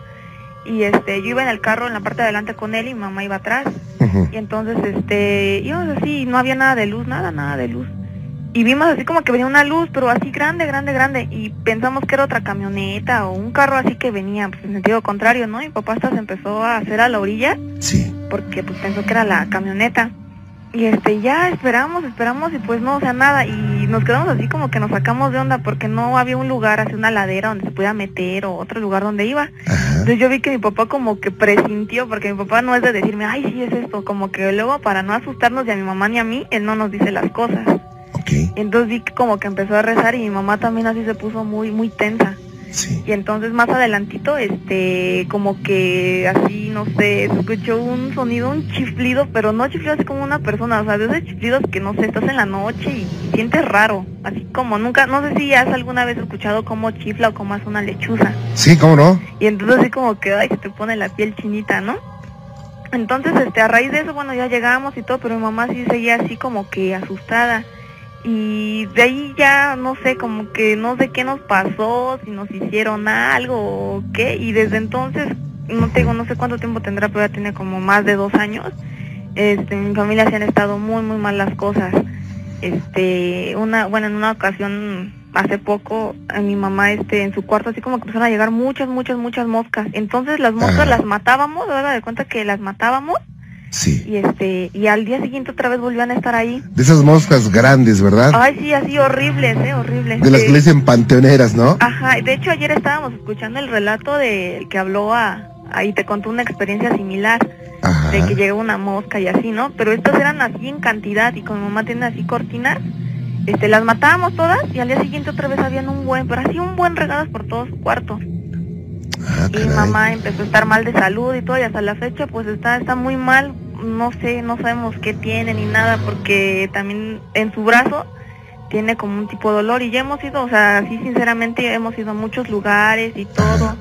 y este yo iba en el carro en la parte de adelante con él y mi mamá iba atrás. Y entonces este íbamos así y no había nada de luz, nada, nada de luz. Y vimos así como que venía una luz, pero así grande, grande, grande. Y pensamos que era otra camioneta o un carro así que venía pues, en sentido contrario, ¿no? Mi papá hasta se empezó a hacer a la orilla Sí. porque pues pensó que era la camioneta. Y este, ya esperamos, esperamos y pues no, o sea, nada. Y nos quedamos así como que nos sacamos de onda porque no había un lugar, así una ladera donde se pudiera meter o otro lugar donde iba. Ajá. Entonces yo vi que mi papá como que presintió, porque mi papá no es de decirme, ay, sí es esto, como que luego para no asustarnos ni a mi mamá ni a mí, él no nos dice las cosas. Entonces vi que como que empezó a rezar y mi mamá también así se puso muy, muy tensa. Sí. Y entonces más adelantito, este, como que así, no sé, se escuchó un sonido, un chiflido, pero no chiflido así como una persona, o sea, de esos chiflidos que no sé, estás en la noche y sientes raro, así como nunca, no sé si has alguna vez escuchado cómo chifla o cómo hace una lechuza. Sí, ¿cómo no? Y entonces así como que, ay, se te pone la piel chinita, ¿no? Entonces, este, a raíz de eso, bueno, ya llegamos y todo, pero mi mamá sí seguía así como que asustada. Y de ahí ya, no sé, como que no sé qué nos pasó, si nos hicieron algo o qué. Y desde entonces, no tengo, no sé cuánto tiempo tendrá, pero ya tiene como más de dos años. Este, en mi familia se han estado muy, muy mal las cosas. Este, una, bueno, en una ocasión, hace poco, a mi mamá, este, en su cuarto, así como que empezaron a llegar muchas, muchas, muchas moscas. Entonces las moscas Ajá. las matábamos, haga de cuenta que las matábamos, Sí. y este, y al día siguiente otra vez volvían a estar ahí. De esas moscas grandes, ¿verdad? Ay, sí, así horribles, eh, horribles. De las que Eh, le dicen panteoneras, ¿no? Ajá, y de hecho ayer estábamos escuchando el relato del que habló a, ahí te contó una experiencia similar, Ajá. de que llegó una mosca y así, ¿no? Pero estas eran así en cantidad y como mi mamá tiene así cortinas, este, las matábamos todas y al día siguiente otra vez habían un buen, pero así un buen regadas por todo su cuarto. Ah, Y mamá empezó a estar mal de salud y todo y hasta la fecha pues está, está muy mal, no sé, no sabemos qué tiene ni nada porque también en su brazo tiene como un tipo de dolor y ya hemos ido, o sea, así sinceramente hemos ido a muchos lugares y todo.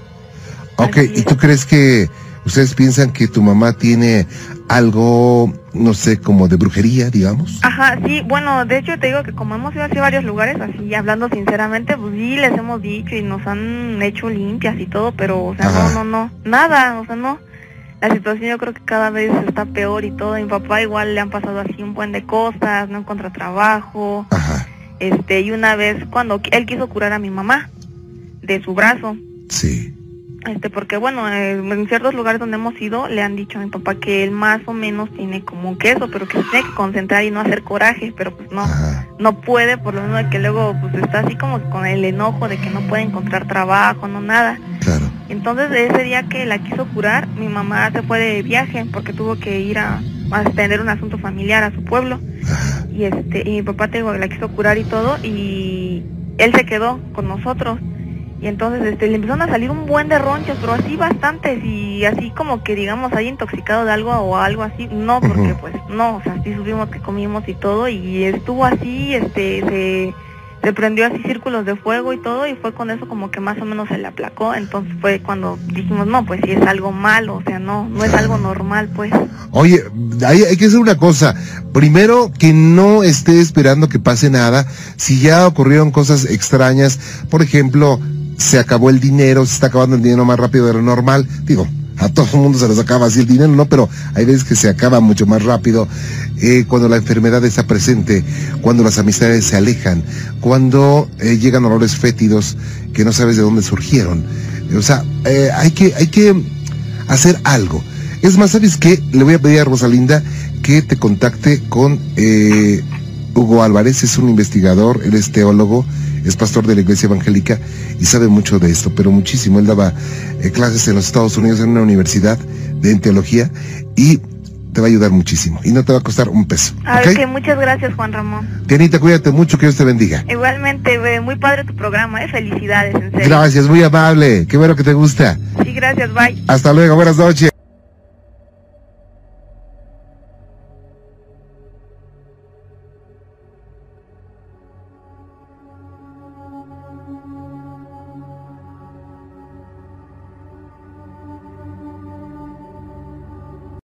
Ok, Así ¿y tú crees que ustedes piensan que tu mamá tiene algo, no sé, como de brujería, digamos? Ajá, sí, bueno, de hecho te digo que como hemos ido así a varios lugares, así hablando sinceramente, pues sí les hemos dicho y nos han hecho limpias y todo, pero, o sea, Ajá. no, no, no, nada, o sea, no. La situación yo creo que cada vez está peor y todo. A mi papá igual le han pasado así un buen de cosas, no encuentra trabajo. Ajá, Este, y una vez cuando él quiso curar a mi mamá de su brazo, sí. Este, porque bueno, eh, en ciertos lugares donde hemos ido le han dicho a mi papá que él más o menos tiene como un queso, pero que se tiene que concentrar y no hacer coraje, pero pues no, Ajá, no puede, por lo menos que luego pues está así como con el enojo de que no puede encontrar trabajo, no nada. claro. Entonces ese día que la quiso curar, mi mamá se fue de viaje porque tuvo que ir a, a atender un asunto familiar a su pueblo Ajá, y este y mi papá te digo, la quiso curar y todo y él se quedó con nosotros y entonces este le empezaron a salir un buen de ronchas pero así bastantes y así como que digamos ahí intoxicado de algo o algo así no porque pues no o sea sí subimos que comimos y todo y estuvo así este se se prendió así círculos de fuego y todo y fue con eso como que más o menos se le aplacó, entonces fue cuando dijimos, no, pues si es algo malo, o sea, no, no es algo normal, pues. Oye, hay, hay que hacer una cosa. Primero, que no esté esperando que pase nada. Si ya ocurrieron cosas extrañas, por ejemplo, se acabó el dinero, se está acabando el dinero más rápido de lo normal. Digo, a todo el mundo se les acaba así el dinero, ¿no? Pero hay veces que se acaba mucho más rápido eh, cuando la enfermedad está presente, cuando las amistades se alejan, cuando eh, llegan olores fétidos que no sabes de dónde surgieron. O sea, eh, hay, que, hay que hacer algo. Es más, ¿sabes qué? Le voy a pedir a Rosalinda que te contacte con Hugo Álvarez, es un investigador, él es teólogo, es pastor de la iglesia evangélica y sabe mucho de esto, pero muchísimo. Él daba eh, clases en los Estados Unidos en una universidad de en teología y te va a ayudar muchísimo y no te va a costar un peso. A ¿ok? ver, que muchas gracias, Juan Ramón. Tianita, cuídate mucho, que Dios te bendiga. Igualmente, muy padre tu programa, ¿eh? Felicidades, en serio. Gracias, muy amable. Qué bueno que te gusta. Sí, gracias, bye. Hasta luego, buenas noches.